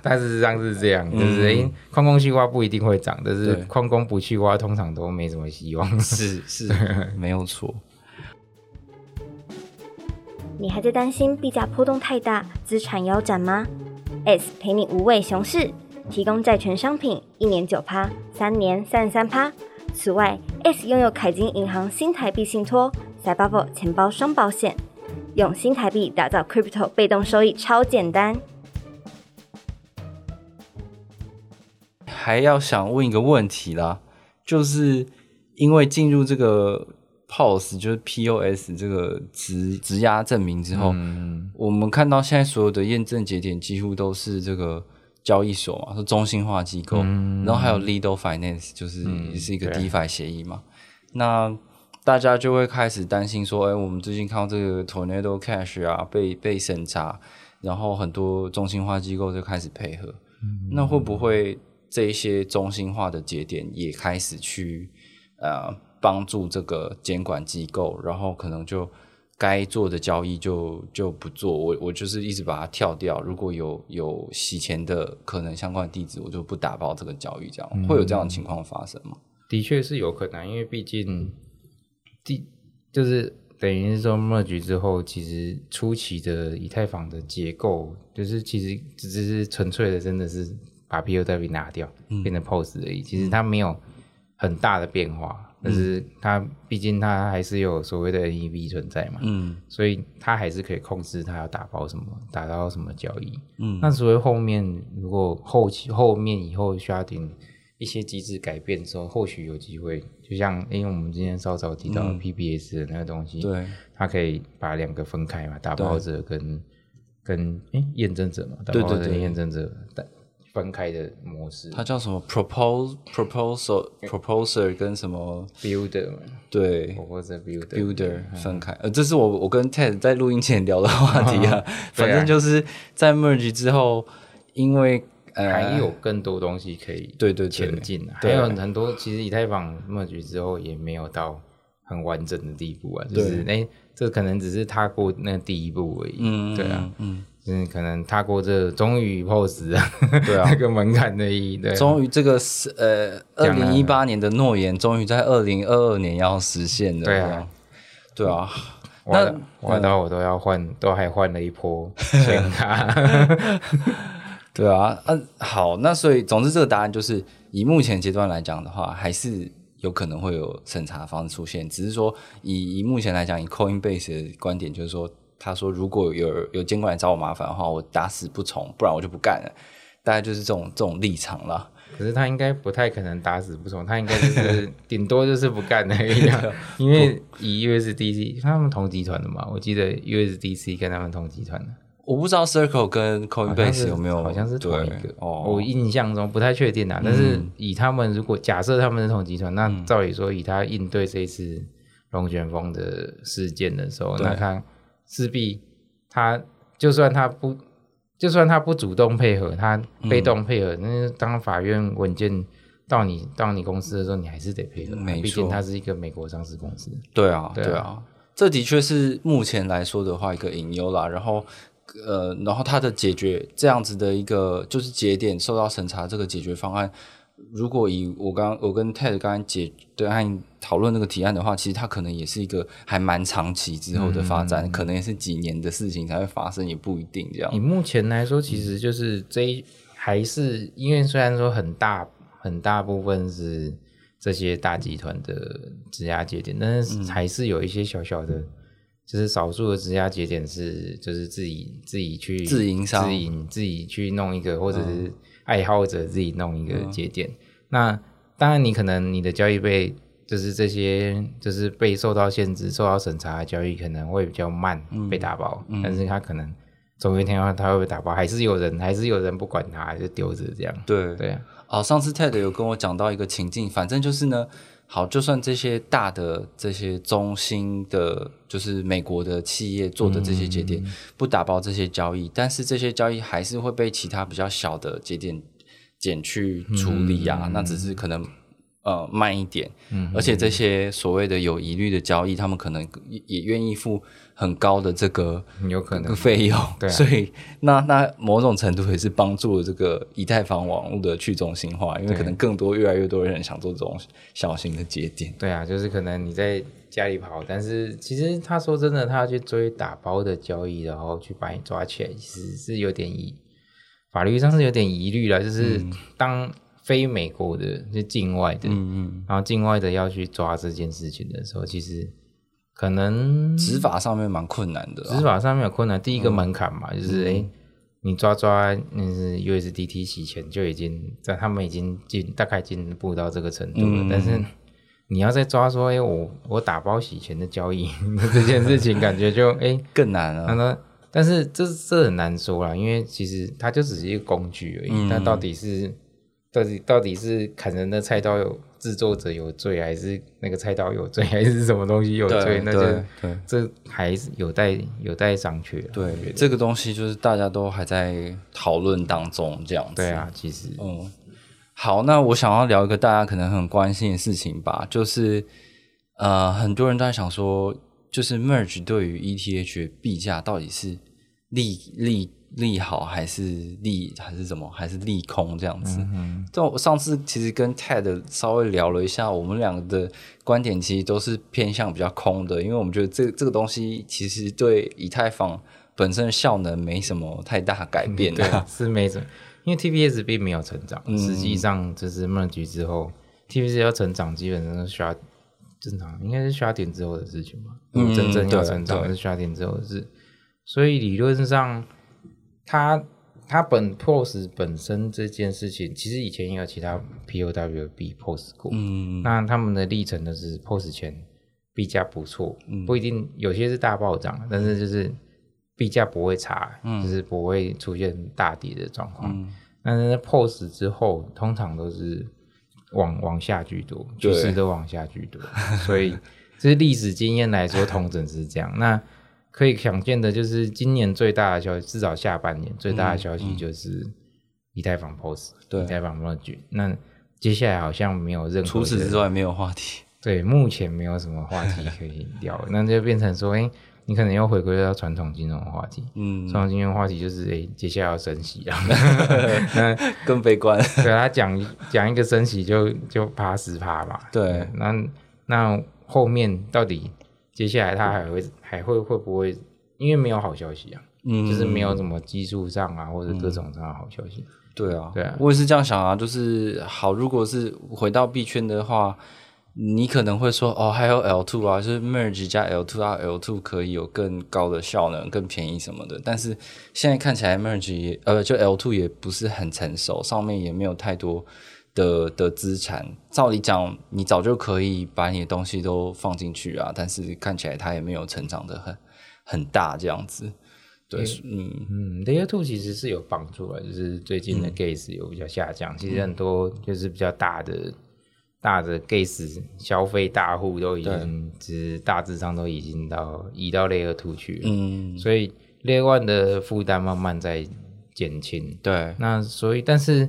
但事实上是这样，就是因为矿工去挖不一定会涨，但是矿工不去挖，通常都没什么希望。是是，没有错。你还在担心币价波动太大，资产腰斩吗？S 陪你无畏熊市，提供债权商品，一年九趴，三年三十三趴。此外，S 拥有凯金银行新台币信托、c y b e 钱包双保险，用新台币打造 Crypto 被动收益，超简单。还要想问一个问题啦，就是因为进入这个。POS 就是 POS 这个质质押证明之后，我们看到现在所有的验证节点几乎都是这个交易所嘛，是中心化机构，然后还有 Lido Finance，就是也是一个 DeFi 协议嘛。那大家就会开始担心说，哎，我们最近看到这个 Tornado Cash 啊被被审查，然后很多中心化机构就开始配合，那会不会这一些中心化的节点也开始去呃帮助这个监管机构，然后可能就该做的交易就就不做，我我就是一直把它跳掉，如果有有洗钱的可能相关的地址，我就不打包这个交易，这样会有这样的情况发生吗？的确是有可能，因为毕竟。第就是等于是说，merge 之后，其实初期的以太坊的结构，就是其实只是纯粹的，真的是把 POW 拿掉，变成 POS 而已。其实它没有很大的变化，但是它毕竟它还是有所谓的 NEV 存在嘛，嗯，所以它还是可以控制它要打包什么，打到什么交易，嗯。那所以后面如果后期后面以后需要点一些机制改变之后，或许有机会。就像因为我们今天稍早提到 PBS 的那个东西，对，它可以把两个分开嘛，打包者跟跟诶验证者嘛，打包者跟验证者分开的模式。它叫什么？Propose Proposal Proposer 跟什么 Builder？对，Proposer Builder Builder 分开。呃，这是我我跟 Ted 在录音前聊的话题啊。反正就是在 Merge 之后，因为。还有更多东西可以对对前进，还有很多其实以太坊 merge 之后也没有到很完整的地步啊，就是哎，这可能只是踏过那第一步而已，嗯，对啊，嗯，就是可能踏过这终于 pose 啊，对啊，那个门槛的一，对，终于这个是呃二零一八年的诺言，终于在二零二二年要实现了，对啊，对啊，那玩到我都要换，都还换了一波 显卡。对啊，嗯，好，那所以总之这个答案就是以目前阶段来讲的话，还是有可能会有审查方式出现，只是说以以目前来讲，以 Coinbase 的观点就是说，他说如果有有监管来找我麻烦的话，我打死不从，不然我就不干了，大概就是这种这种立场了。可是他应该不太可能打死不从，他应该就是顶多就是不干而已，因为以 USDC 他们同集团的嘛，我记得 USDC 跟他们同集团的。我不知道 Circle 跟 Coinbase 有没有，好像是同一个。哦，我印象中不太确定啊。但是以他们如果假设他们是同集团，那照理说以他应对这次龙卷风的事件的时候，那他势必他就算他不就算他不主动配合，他被动配合，那当法院文件到你到你公司的时候，你还是得配合。毕竟它是一个美国上市公司。对啊，对啊，这的确是目前来说的话一个隐忧啦。然后。呃，然后它的解决这样子的一个就是节点受到审查这个解决方案，如果以我刚我跟 Ted 刚刚解对案讨论那个提案的话，其实它可能也是一个还蛮长期之后的发展，可能也是几年的事情才会发生，也不一定这样。以目前来说，其实就是这还是因为虽然说很大很大部分是这些大集团的质押节点，但是还是有一些小小的。就是少数的质押节点是，就是自己自己去自营商自营自己去弄一个，或者是爱好者自己弄一个节点。那当然，你可能你的交易被就是这些就是被受到限制、受到审查的交易可能会比较慢被打包，但是他可能总有一天他会被打包，还是有人还是有人不管他，就丢着这样。对对啊。哦，上次 Ted 有跟我讲到一个情境，反正就是呢。好，就算这些大的、这些中心的，就是美国的企业做的这些节点不打包这些交易，但是这些交易还是会被其他比较小的节点减去处理啊。那只是可能呃慢一点，嗯而且这些所谓的有疑虑的交易，他们可能也愿意付。很高的这个有可能费用，对 所以那那某种程度也是帮助了这个以太坊网络的去中心化，因为可能更多越来越多人想做这种小型的节点。对啊，就是可能你在家里跑，但是其实他说真的，他要去追打包的交易，然后去把你抓起来，其实是有点疑，法律上是有点疑虑了。就是当非美国的就境外的，嗯嗯，然后境外的要去抓这件事情的时候，其实。可能执法上面蛮困难的，执法上面有困难。第一个门槛嘛，就是哎，你抓抓那是 USDT 洗钱就已经在他们已经进大概进步到这个程度了，但是你要再抓说，哎，我我打包洗钱的交易 这件事情，感觉就 哎更难了。那但是这这很难说啦，因为其实它就只是一个工具而已。那到底是到底到底是砍人的菜刀有制作者有罪，还是那个菜刀有罪，还是什么东西有罪？那就这还是有待有待商榷。对，这个东西就是大家都还在讨论当中，这样子。对啊，其实嗯。好，那我想要聊一个大家可能很关心的事情吧，就是呃，很多人都在想说，就是 merge 对于 ETH 币价到底是利利利好还是利还是什么还是利空这样子？嗯，就上次其实跟 Ted 稍微聊了一下，我们两个的观点其实都是偏向比较空的，因为我们觉得这这个东西其实对以太坊本身的效能没什么太大改变，对，是没什么。因为 TPS 并没有成长，实际上就是 merge 之后，TPS 要成长，基本上是需要正常，应该是需要点之后的事情嘛。嗯，真正要成长是需要点之后的事。所以理论上，它它本 POS 本身这件事情，其实以前也有其他 POWB POS 过。嗯，那他们的历程都是 POS 前币价不错，不一定有些是大暴涨，但是就是。币价不会差，就是不会出现大跌的状况。但是 POS 之后，通常都是往往下居多，趋势都往下居多。所以，这是历史经验来说，通整是这样。那可以想见的，就是今年最大的消息，至少下半年最大的消息就是以太坊 POS，以太坊 Merge。那接下来好像没有任何，除此之外没有话题。对，目前没有什么话题可以聊，那就变成说，哎。你可能要回归到传统金融话题，嗯，传统金融话题就是，哎，接下来要升息啊，那更悲观。对他讲讲一个升息就就趴十趴嘛，对，那那后面到底接下来他还会还会会不会？因为没有好消息啊，嗯，就是没有什么技术上啊或者各种上的好消息。对啊，对啊，我也是这样想啊，就是好，如果是回到币圈的话。你可能会说，哦，还有 L two 啊，就是 merge 加 L two 啊，L two 可以有更高的效能、更便宜什么的。但是现在看起来 merge 也，呃，就 L two 也不是很成熟，上面也没有太多的的资产。照理讲，你早就可以把你的东西都放进去啊，但是看起来它也没有成长的很很大这样子。对，嗯嗯，Layer two 其实是有帮助的，就是最近的 gas 有比较下降，其实很多就是比较大的。大的 gas 消费大户都已经，是大致上都已经到移到 Layer Two 去了，嗯，所以 Layer One 的负担慢慢在减轻。对，那所以但是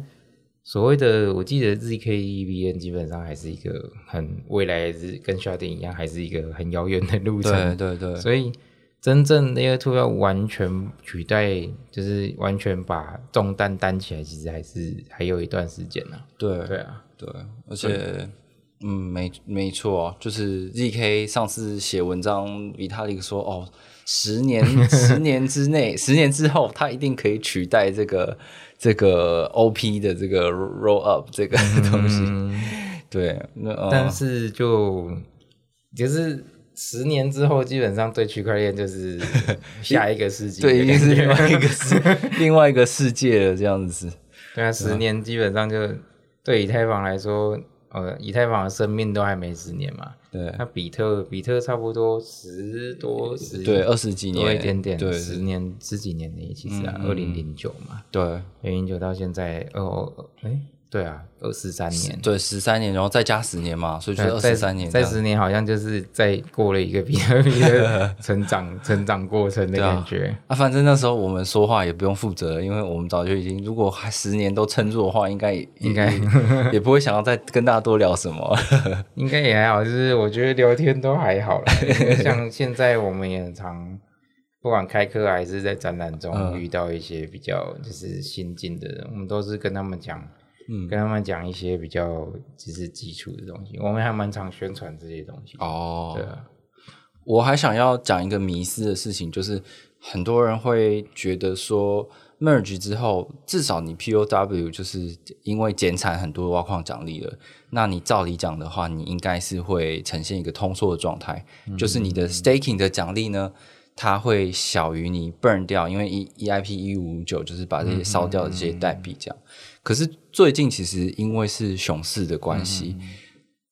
所谓的，我记得 ZKEVN 基本上还是一个很未来是跟小点一样，还是一个很遥远的路程。对对对，所以。真正 Layer Two 要完全取代，就是完全把重担担起来，其实还是还有一段时间呢。对对啊，对，而且，嗯，没没错，就是 ZK 上次写文章，Vitalik 说，哦，十年 十年之内，十年之后，他一定可以取代这个这个 OP 的这个 Roll Up 这个东西。对，那但是就就是。十年之后，基本上对区块链就是 下一个世界，对，已经是另外一个世 另外一个世界了，这样子。对啊，十年基本上就对以太坊来说，呃，以太坊的生命都还没十年嘛。对，那比特比特差不多十多十，对，二十几年。多一点点，对，十年十几年的其实啊，二零零九嘛，对，二零零九到现在，哦，哎。对啊，二十三年，对，十三年，然后再加十年嘛，所以就二十三年，再十年，好像就是再过了一个比特币的成长成长过程的感觉。啊，反正那时候我们说话也不用负责，因为我们早就已经，如果还十年都撑住的话，应该应该 也不会想要再跟大家多聊什么。应该也还好，就是我觉得聊天都还好了。像现在我们也常不管开课还是在展览中遇到一些比较就是新进的人，我们都是跟他们讲。嗯，跟他们讲一些比较只是基础的东西，我们还蛮常宣传这些东西。哦，对啊，我还想要讲一个迷思的事情，就是很多人会觉得说，merge 之后，至少你 POW 就是因为减产很多挖矿奖励了，那你照理讲的话，你应该是会呈现一个通缩的状态，就是你的 staking 的奖励呢，它会小于你 burn 掉，因为 E EIP 一五五九就是把这些烧掉的这些代币这样。可是最近其实因为是熊市的关系，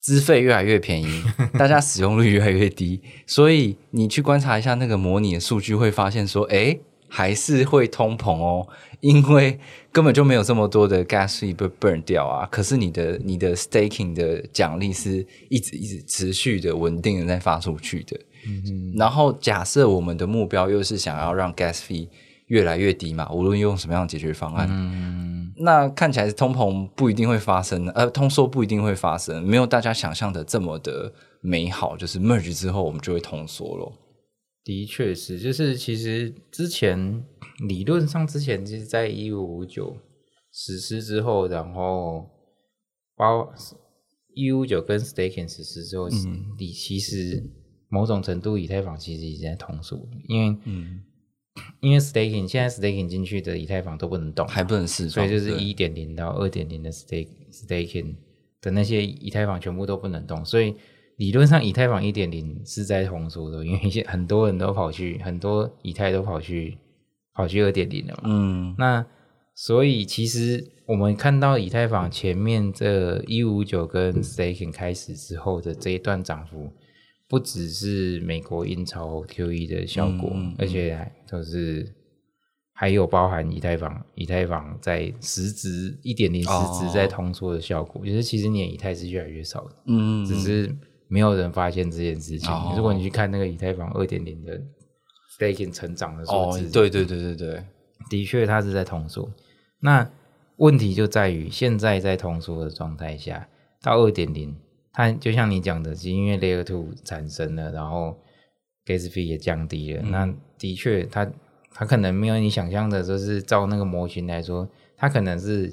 资费越来越便宜，大家使用率越来越低，所以你去观察一下那个模拟的数据，会发现说，哎，还是会通膨哦，因为根本就没有这么多的 gas fee 被 burn 掉啊。可是你的你的 staking 的奖励是一直一直持续的稳定的在发出去的。嗯嗯。然后假设我们的目标又是想要让 gas fee 越来越低嘛，无论用什么样的解决方案。嗯。那看起来是通膨不一定会发生，呃，通缩不一定会发生，没有大家想象的这么的美好。就是 merge 之后，我们就会通缩了。的确是，就是其实之前理论上之前就是在一五五九实施之后，然后包一五九跟 staking 实施之后，你其实某种程度以太坊其实已经在通缩，因为嗯。因为 staking 现在 staking 进去的以太坊都不能动，还不能试，所以就是一点零到二点零的 stake staking 的那些以太坊全部都不能动，所以理论上以太坊一点零是在红书的，因为一些很多人都跑去，很多以太都跑去跑去二点零了嘛。嗯，那所以其实我们看到以太坊前面这一五九跟 staking 开始之后的这一段涨幅。不只是美国印钞 QE 的效果，而且就是还有包含以太坊，以太坊在实质一点零实质在通缩的效果，就是其实你的以太是越来越少的，嗯，只是没有人发现这件事情。如果你去看那个以太坊二点零的 staking 成长的数字，对对对对对，的确它是在通缩。那问题就在于现在在通缩的状态下，到二点零。它就像你讲的，是因为 Layer Two 产生了，然后 Gas Fee 也降低了。那的确，它它可能没有你想象的，就是照那个模型来说，它可能是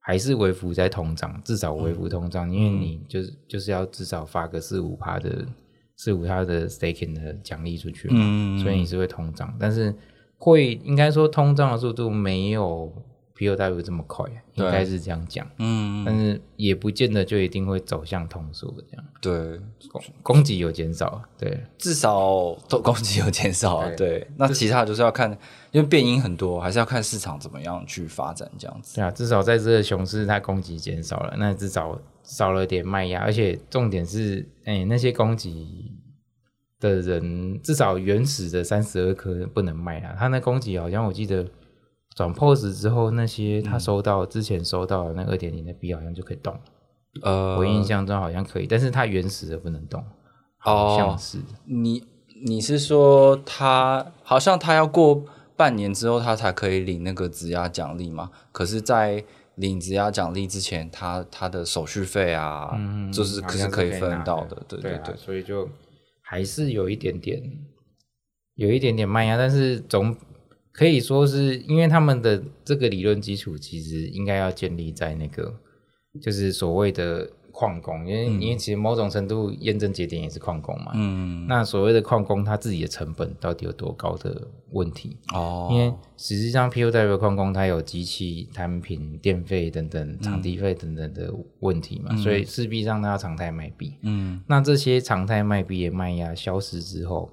还是微幅在通胀，至少微幅通胀，因为你就是就是要至少发个四五趴的四五趴的 Staking 的奖励出去嘛，所以你是会通胀，但是会应该说通胀的速度没有。P O W 这么快，应该是这样讲，嗯，但是也不见得就一定会走向通缩这样。对，供供给有减少，对，至少都供给有减少，对。那其他就是要看，因为变因很多，还是要看市场怎么样去发展这样子。对啊，至少在这个熊市，它供给减少了，那至少少了点卖压，而且重点是，哎，那些供给的人，至少原始的三十二颗不能卖啊，它那供给好像我记得。转 POS 之后，那些他收到之前收到的那二点零的币好像就可以动。呃，我印象中好像可以，但是它原始的不能动。好像是你你是说他好像他要过半年之后他才可以领那个质押奖励吗？可是，在领质押奖励之前，他他的手续费啊，就是可是可以分到的。对对对，所以就还是有一点点有一点点慢呀，但是总。可以说是因为他们的这个理论基础，其实应该要建立在那个，就是所谓的矿工，因为因为其实某种程度验证节点也是矿工嘛。嗯。那所谓的矿工，他自己的成本到底有多高的问题？哦。因为实际上 PU 代表矿工他有机器产品、电费等等、场地费等等的问题嘛，所以势必让他要常态卖币。嗯。那这些常态卖币的卖压消失之后，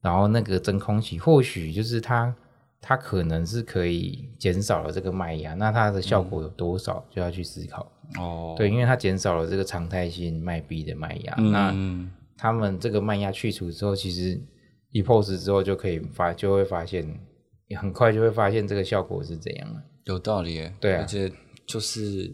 然后那个真空期或许就是他。它可能是可以减少了这个卖压，那它的效果有多少就要去思考哦。对，因为它减少了这个常态性卖币的卖压，那他们这个卖压去除之后，其实一 pose 之后就可以发，就会发现很快就会发现这个效果是怎样了。有道理，对啊，而且就是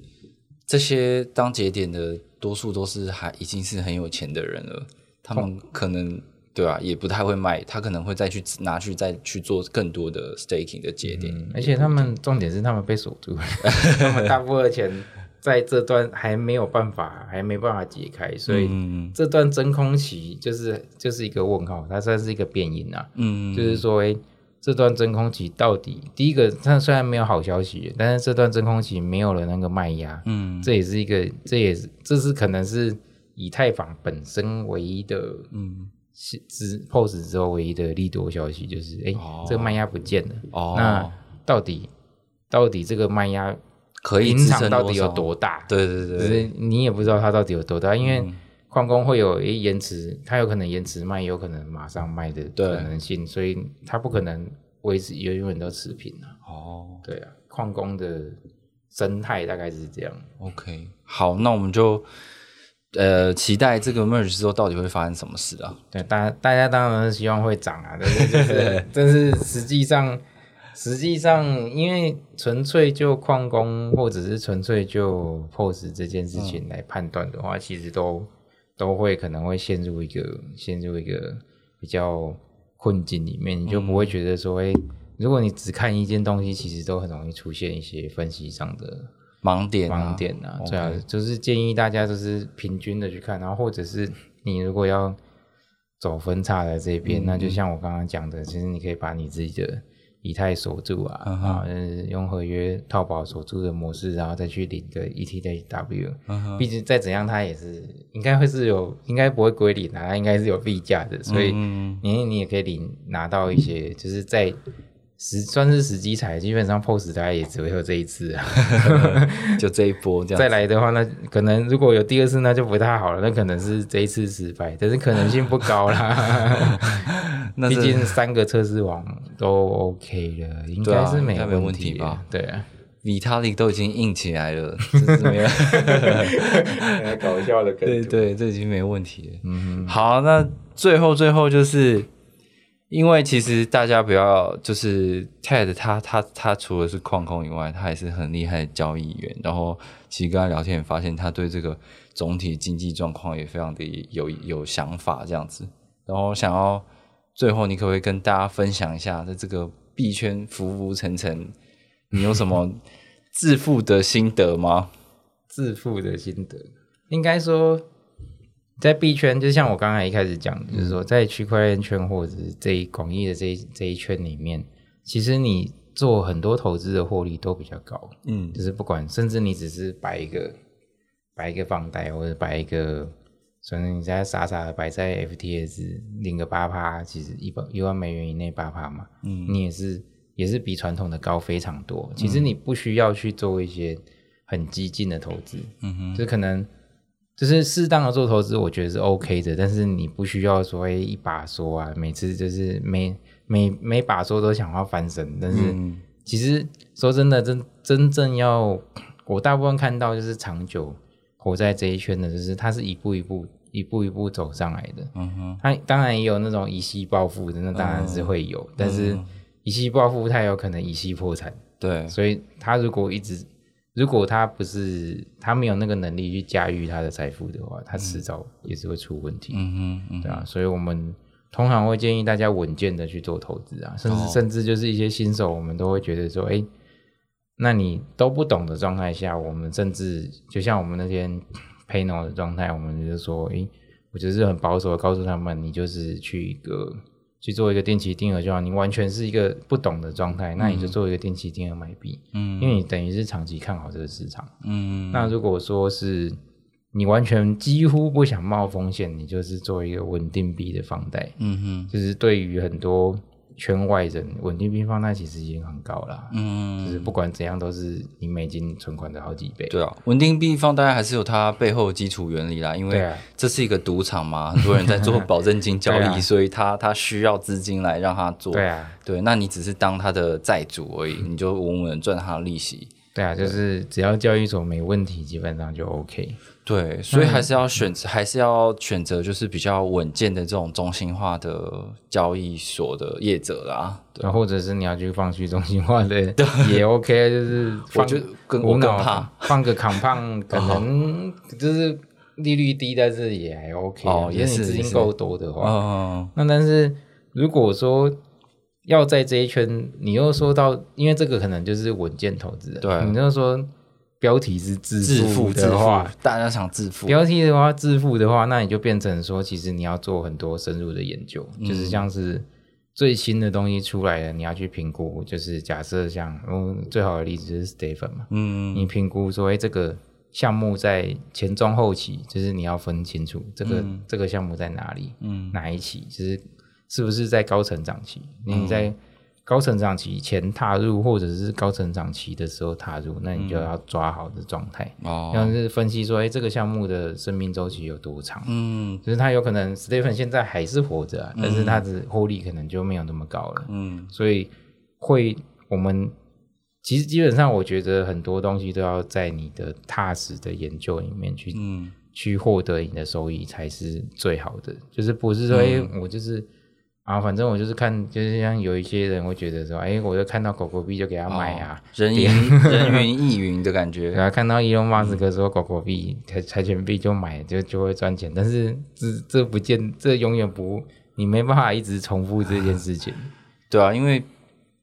这些当节点的多数都是还已经是很有钱的人了，他们可能。对啊，也不太会卖，他可能会再去拿去再去做更多的 staking 的节点，而且他们重点是他们被锁住，他们大部分钱在这段还没有办法，还没办法解开，所以这段真空期就是就是一个问号，它算是一个变因啊，嗯，就是说，哎，这段真空期到底第一个，它虽然没有好消息，但是这段真空期没有了那个卖压，嗯，这也是一个，这也是这是可能是以太坊本身唯一的，嗯。之 POS 之后唯一的利多消息就是，哎，这个卖压不见了。哦，那到底到底这个卖压可以平常到底有多大？对对对，是你也不知道它到底有多大，因为矿工会有一延迟，它有可能延迟卖，有可能马上卖的可能性，所以它不可能维持永远都持平啊。哦，对啊，矿工的生态大概是这样。OK，好，那我们就。呃，期待这个 merge 之后到底会发生什么事啊？对，大家大家当然是希望会涨啊，但是就是，但是实际上，实际上，因为纯粹就矿工或者是纯粹就 POS 这件事情来判断的话，其实都都会可能会陷入一个陷入一个比较困境里面，你就不会觉得说，哎，如果你只看一件东西，其实都很容易出现一些分析上的。盲点，盲点啊！最好就是建议大家都是平均的去看，然后或者是你如果要走分叉的这边，那就像我刚刚讲的，其实你可以把你自己的以太锁住啊，啊，用合约套保锁住的模式，然后再去领个 ETW。毕竟再怎样，它也是应该会是有，应该不会归零啊，它应该是有币价的，所以你你也可以领拿到一些，就是在。时算是时机踩，基本上 POS 大概也只会有这一次啊，就这一波这样。再来的话，那可能如果有第二次，那就不太好了。那可能是这一次失败，但是可能性不高啦。毕竟三个测试网都 OK 了，应该是没没问题吧？对啊，Vitalik 都已经硬起来了，这是没有 搞笑的。对对，这已经没问题了。嗯，好，那最后最后就是。因为其实大家不要就是 Ted 他他他除了是矿工以外，他也是很厉害的交易员。然后其实跟他聊天也发现，他对这个总体经济状况也非常的有有想法这样子。然后想要最后你可不可以跟大家分享一下，在这个币圈浮浮沉沉，你有什么致富的心得吗？致富的心得，应该说。在币圈，就像我刚才一开始讲，就是说，在区块链圈或者是这一广义的这一这一圈里面，其实你做很多投资的获利都比较高。嗯，就是不管，甚至你只是摆一个摆一个放贷，或者摆一个，反正你在傻傻的摆在 FTS 领个八趴，其实一百一万美元以内八趴嘛，嗯，你也是也是比传统的高非常多。其实你不需要去做一些很激进的投资，嗯哼，就可能。就是适当的做投资，我觉得是 OK 的，但是你不需要所谓一把梭啊，每次就是每每每把梭都想要翻身。但是其实说真的，真真正要我大部分看到就是长久活在这一圈的，就是他是一步一步一步一步走上来的。嗯哼，他当然也有那种一夕暴富的，那当然是会有，但是一夕暴富他有可能一夕破产。对，所以他如果一直。如果他不是他没有那个能力去驾驭他的财富的话，他迟早也是会出问题。嗯哼，对啊，所以我们通常会建议大家稳健的去做投资啊，甚至甚至就是一些新手，我们都会觉得说，哎，那你都不懂的状态下，我们甚至就像我们那天 panel 的状态，我们就说，哎，我就是很保守的告诉他们，你就是去一个。去做一个定期定额就好，你完全是一个不懂的状态，那你就做一个定期定额买币，嗯，因为你等于是长期看好这个市场，嗯，那如果说是你完全几乎不想冒风险，你就是做一个稳定币的放贷，嗯哼，就是对于很多。圈外人稳定币放贷其实已经很高了，嗯，就是不管怎样都是你美金存款的好几倍。对啊，稳定币放贷还是有它背后基础原理啦，因为这是一个赌场嘛，很多人在做保证金交易，所以他他需要资金来让他做。对啊，对，那你只是当他的债主而已，你就稳稳赚他的利息。对啊，就是只要交易所没问题，基本上就 OK。对，所以还是要选择，还是要选择就是比较稳健的这种中心化的交易所的业者啦。对，或者是你要去放去中心化的 也 OK，就是我就更我更怕放个扛胖，可能就是利率低，但是也还 OK。哦，也是资金够多的话。哦。那但是如果说。要在这一圈，你又说到，因为这个可能就是稳健投资。对，你就说标题是致富的话，大家想致富。标题的话，致富的话，那你就变成说，其实你要做很多深入的研究，就是像是最新的东西出来了，你要去评估。就是假设像，嗯，最好的例子就是 Stephen 嘛，嗯，你评估说，哎，这个项目在前中后期，就是你要分清楚这个这个项目在哪里，嗯，哪一期，就是。是不是在高成长期？你在高成长期前踏入，或者是高成长期的时候踏入，那你就要抓好的状态。哦，像是分析说，哎，这个项目的生命周期有多长？嗯，就是他有可能 Stephen 现在还是活着，但是他的获利可能就没有那么高了。嗯，所以会我们其实基本上，我觉得很多东西都要在你的踏实的研究里面去。嗯。去获得你的收益才是最好的。就是不是说，哎，我就是啊，反正我就是看，就是像有一些人会觉得说，哎，我就看到狗狗币就给他买啊，人云人云亦云的感觉。啊，看到伊隆马斯克说狗狗币、财财权币就买，就就会赚钱。但是这这不见，这永远不，你没办法一直重复这件事情。对啊，因为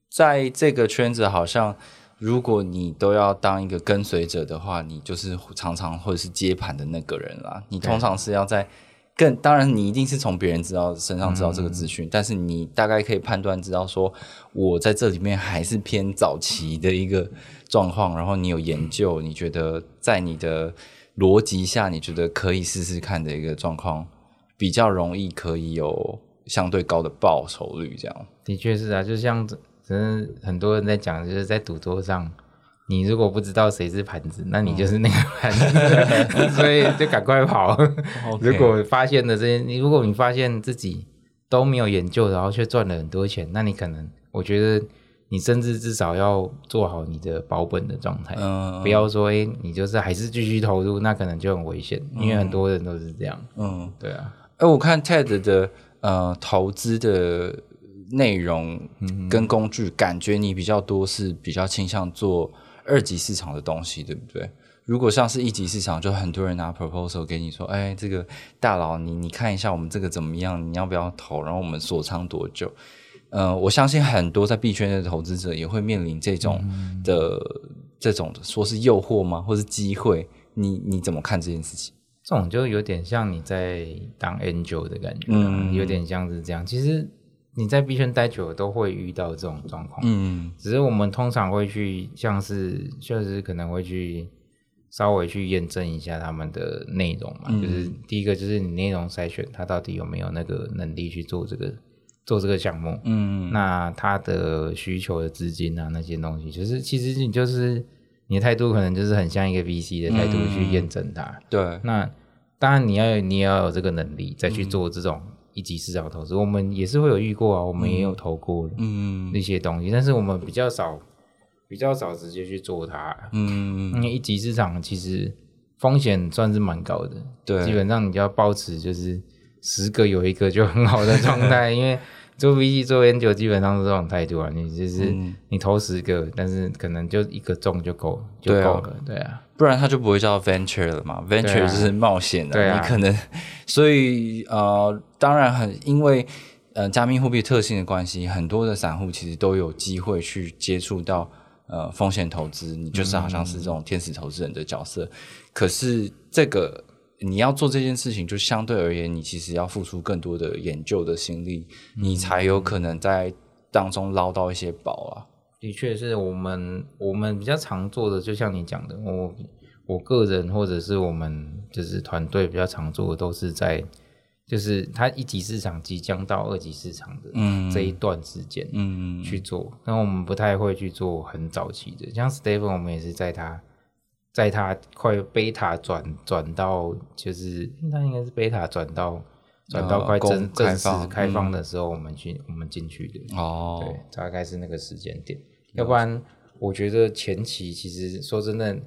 在这个圈子好像。如果你都要当一个跟随者的话，你就是常常或者是接盘的那个人啦。你通常是要在更当然，你一定是从别人知道身上知道这个资讯，但是你大概可以判断知道说，我在这里面还是偏早期的一个状况。然后你有研究，你觉得在你的逻辑下，你觉得可以试试看的一个状况，比较容易可以有相对高的报酬率。这样的确是啊，就像。嗯，很多人在讲，就是在赌桌上，你如果不知道谁是盘子，那你就是那个盘子，所以就赶快跑。如果发现了这些，你如果你发现自己都没有研究，然后却赚了很多钱，那你可能，我觉得你甚至至少要做好你的保本的状态，不要说哎，你就是还是继续投入，那可能就很危险，因为很多人都是这样。嗯，对啊。哎，我看 TED 的呃投资的。内容跟工具，感觉你比较多是比较倾向做二级市场的东西，对不对？如果像是一级市场，就很多人拿 proposal 给你说，哎，这个大佬，你你看一下我们这个怎么样？你要不要投？然后我们锁仓多久？呃，我相信很多在币圈的投资者也会面临这种的这种说是诱惑吗？或是机会？你你怎么看这件事情？这种就有点像你在当 angel 的感觉，嗯，有点像是这样。其实。你在 B 圈待久了都会遇到这种状况，嗯，只是我们通常会去，像是确实可能会去稍微去验证一下他们的内容嘛，就是第一个就是你内容筛选，他到底有没有那个能力去做这个做这个项目，嗯，那他的需求的资金啊那些东西，就是其实你就是你的态度可能就是很像一个 VC 的态度去验证它，对，那当然你要你也要有这个能力再去做这种。一级市场投资，我们也是会有遇过啊，我们也有投过嗯。那些东西，但是我们比较少，比较少直接去做它，嗯，因为一级市场其实风险算是蛮高的，对，基本上你就要保持就是十个有一个就很好的状态，因为。做 VC 做研究基本上是这种态度啊，你就是你投十个，但是可能就一个中就够就够了，对啊，不然它就不会叫 venture 了嘛，venture 就是冒险的，你可能所以呃，当然很因为呃加密货币特性的关系，很多的散户其实都有机会去接触到呃风险投资，你就是好像是这种天使投资人的角色，可是这个。你要做这件事情，就相对而言，你其实要付出更多的研究的心力，你才有可能在当中捞到一些宝啊。的确是我们我们比较常做的，就像你讲的，我我个人或者是我们就是团队比较常做的，都是在就是它一级市场即将到二级市场的这一段时间，嗯，去做。那我们不太会去做很早期的，像 Stephen，我们也是在他。在它快贝塔转转到，就是它应该是贝塔转到转到快正正式开放的时候，我们去我们进去的哦，对，大概是那个时间点。要不然，我觉得前期其实说真的，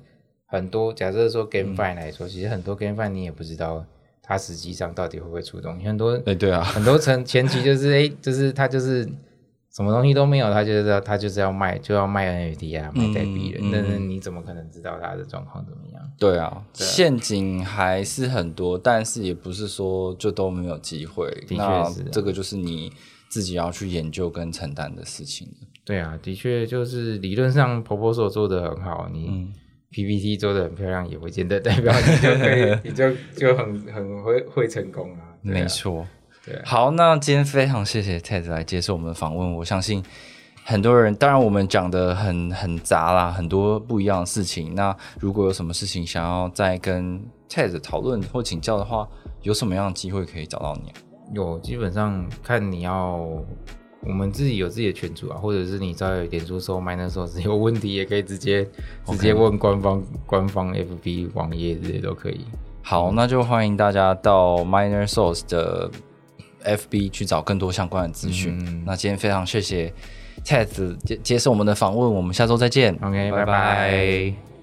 很多假设说 GameFi 来说，其实很多 GameFi 你也不知道它实际上到底会不会出动，很多哎对啊，很多层前期就是哎，就是它就是。什么东西都没有，他就是要他就是要卖，就要卖 NFT 啊，卖代币的。那那你怎么可能知道他的状况怎么样？对啊，陷阱还是很多，但是也不是说就都没有机会。的确是，这个就是你自己要去研究跟承担的事情。对啊，的确就是理论上 proposal 做的很好，你 PPT 做的很漂亮，也不见得代表你就可以，你就就很很会会成功啊。没错。对好，那今天非常谢谢 Ted 来接受我们的访问。我相信很多人，当然我们讲的很很杂啦，很多不一样的事情。那如果有什么事情想要再跟 Ted 讨论或请教的话，有什么样的机会可以找到你？有，基本上看你要，我们自己有自己的群组啊，或者是你在点数收买的时候有问题，也可以直接直接问官方官方 FB 网页这些都可以。好，那就欢迎大家到 Miner Source 的。FB 去找更多相关的资讯。那今天非常谢谢 Ted 接接受我们的访问，我们下周再见。OK，拜拜。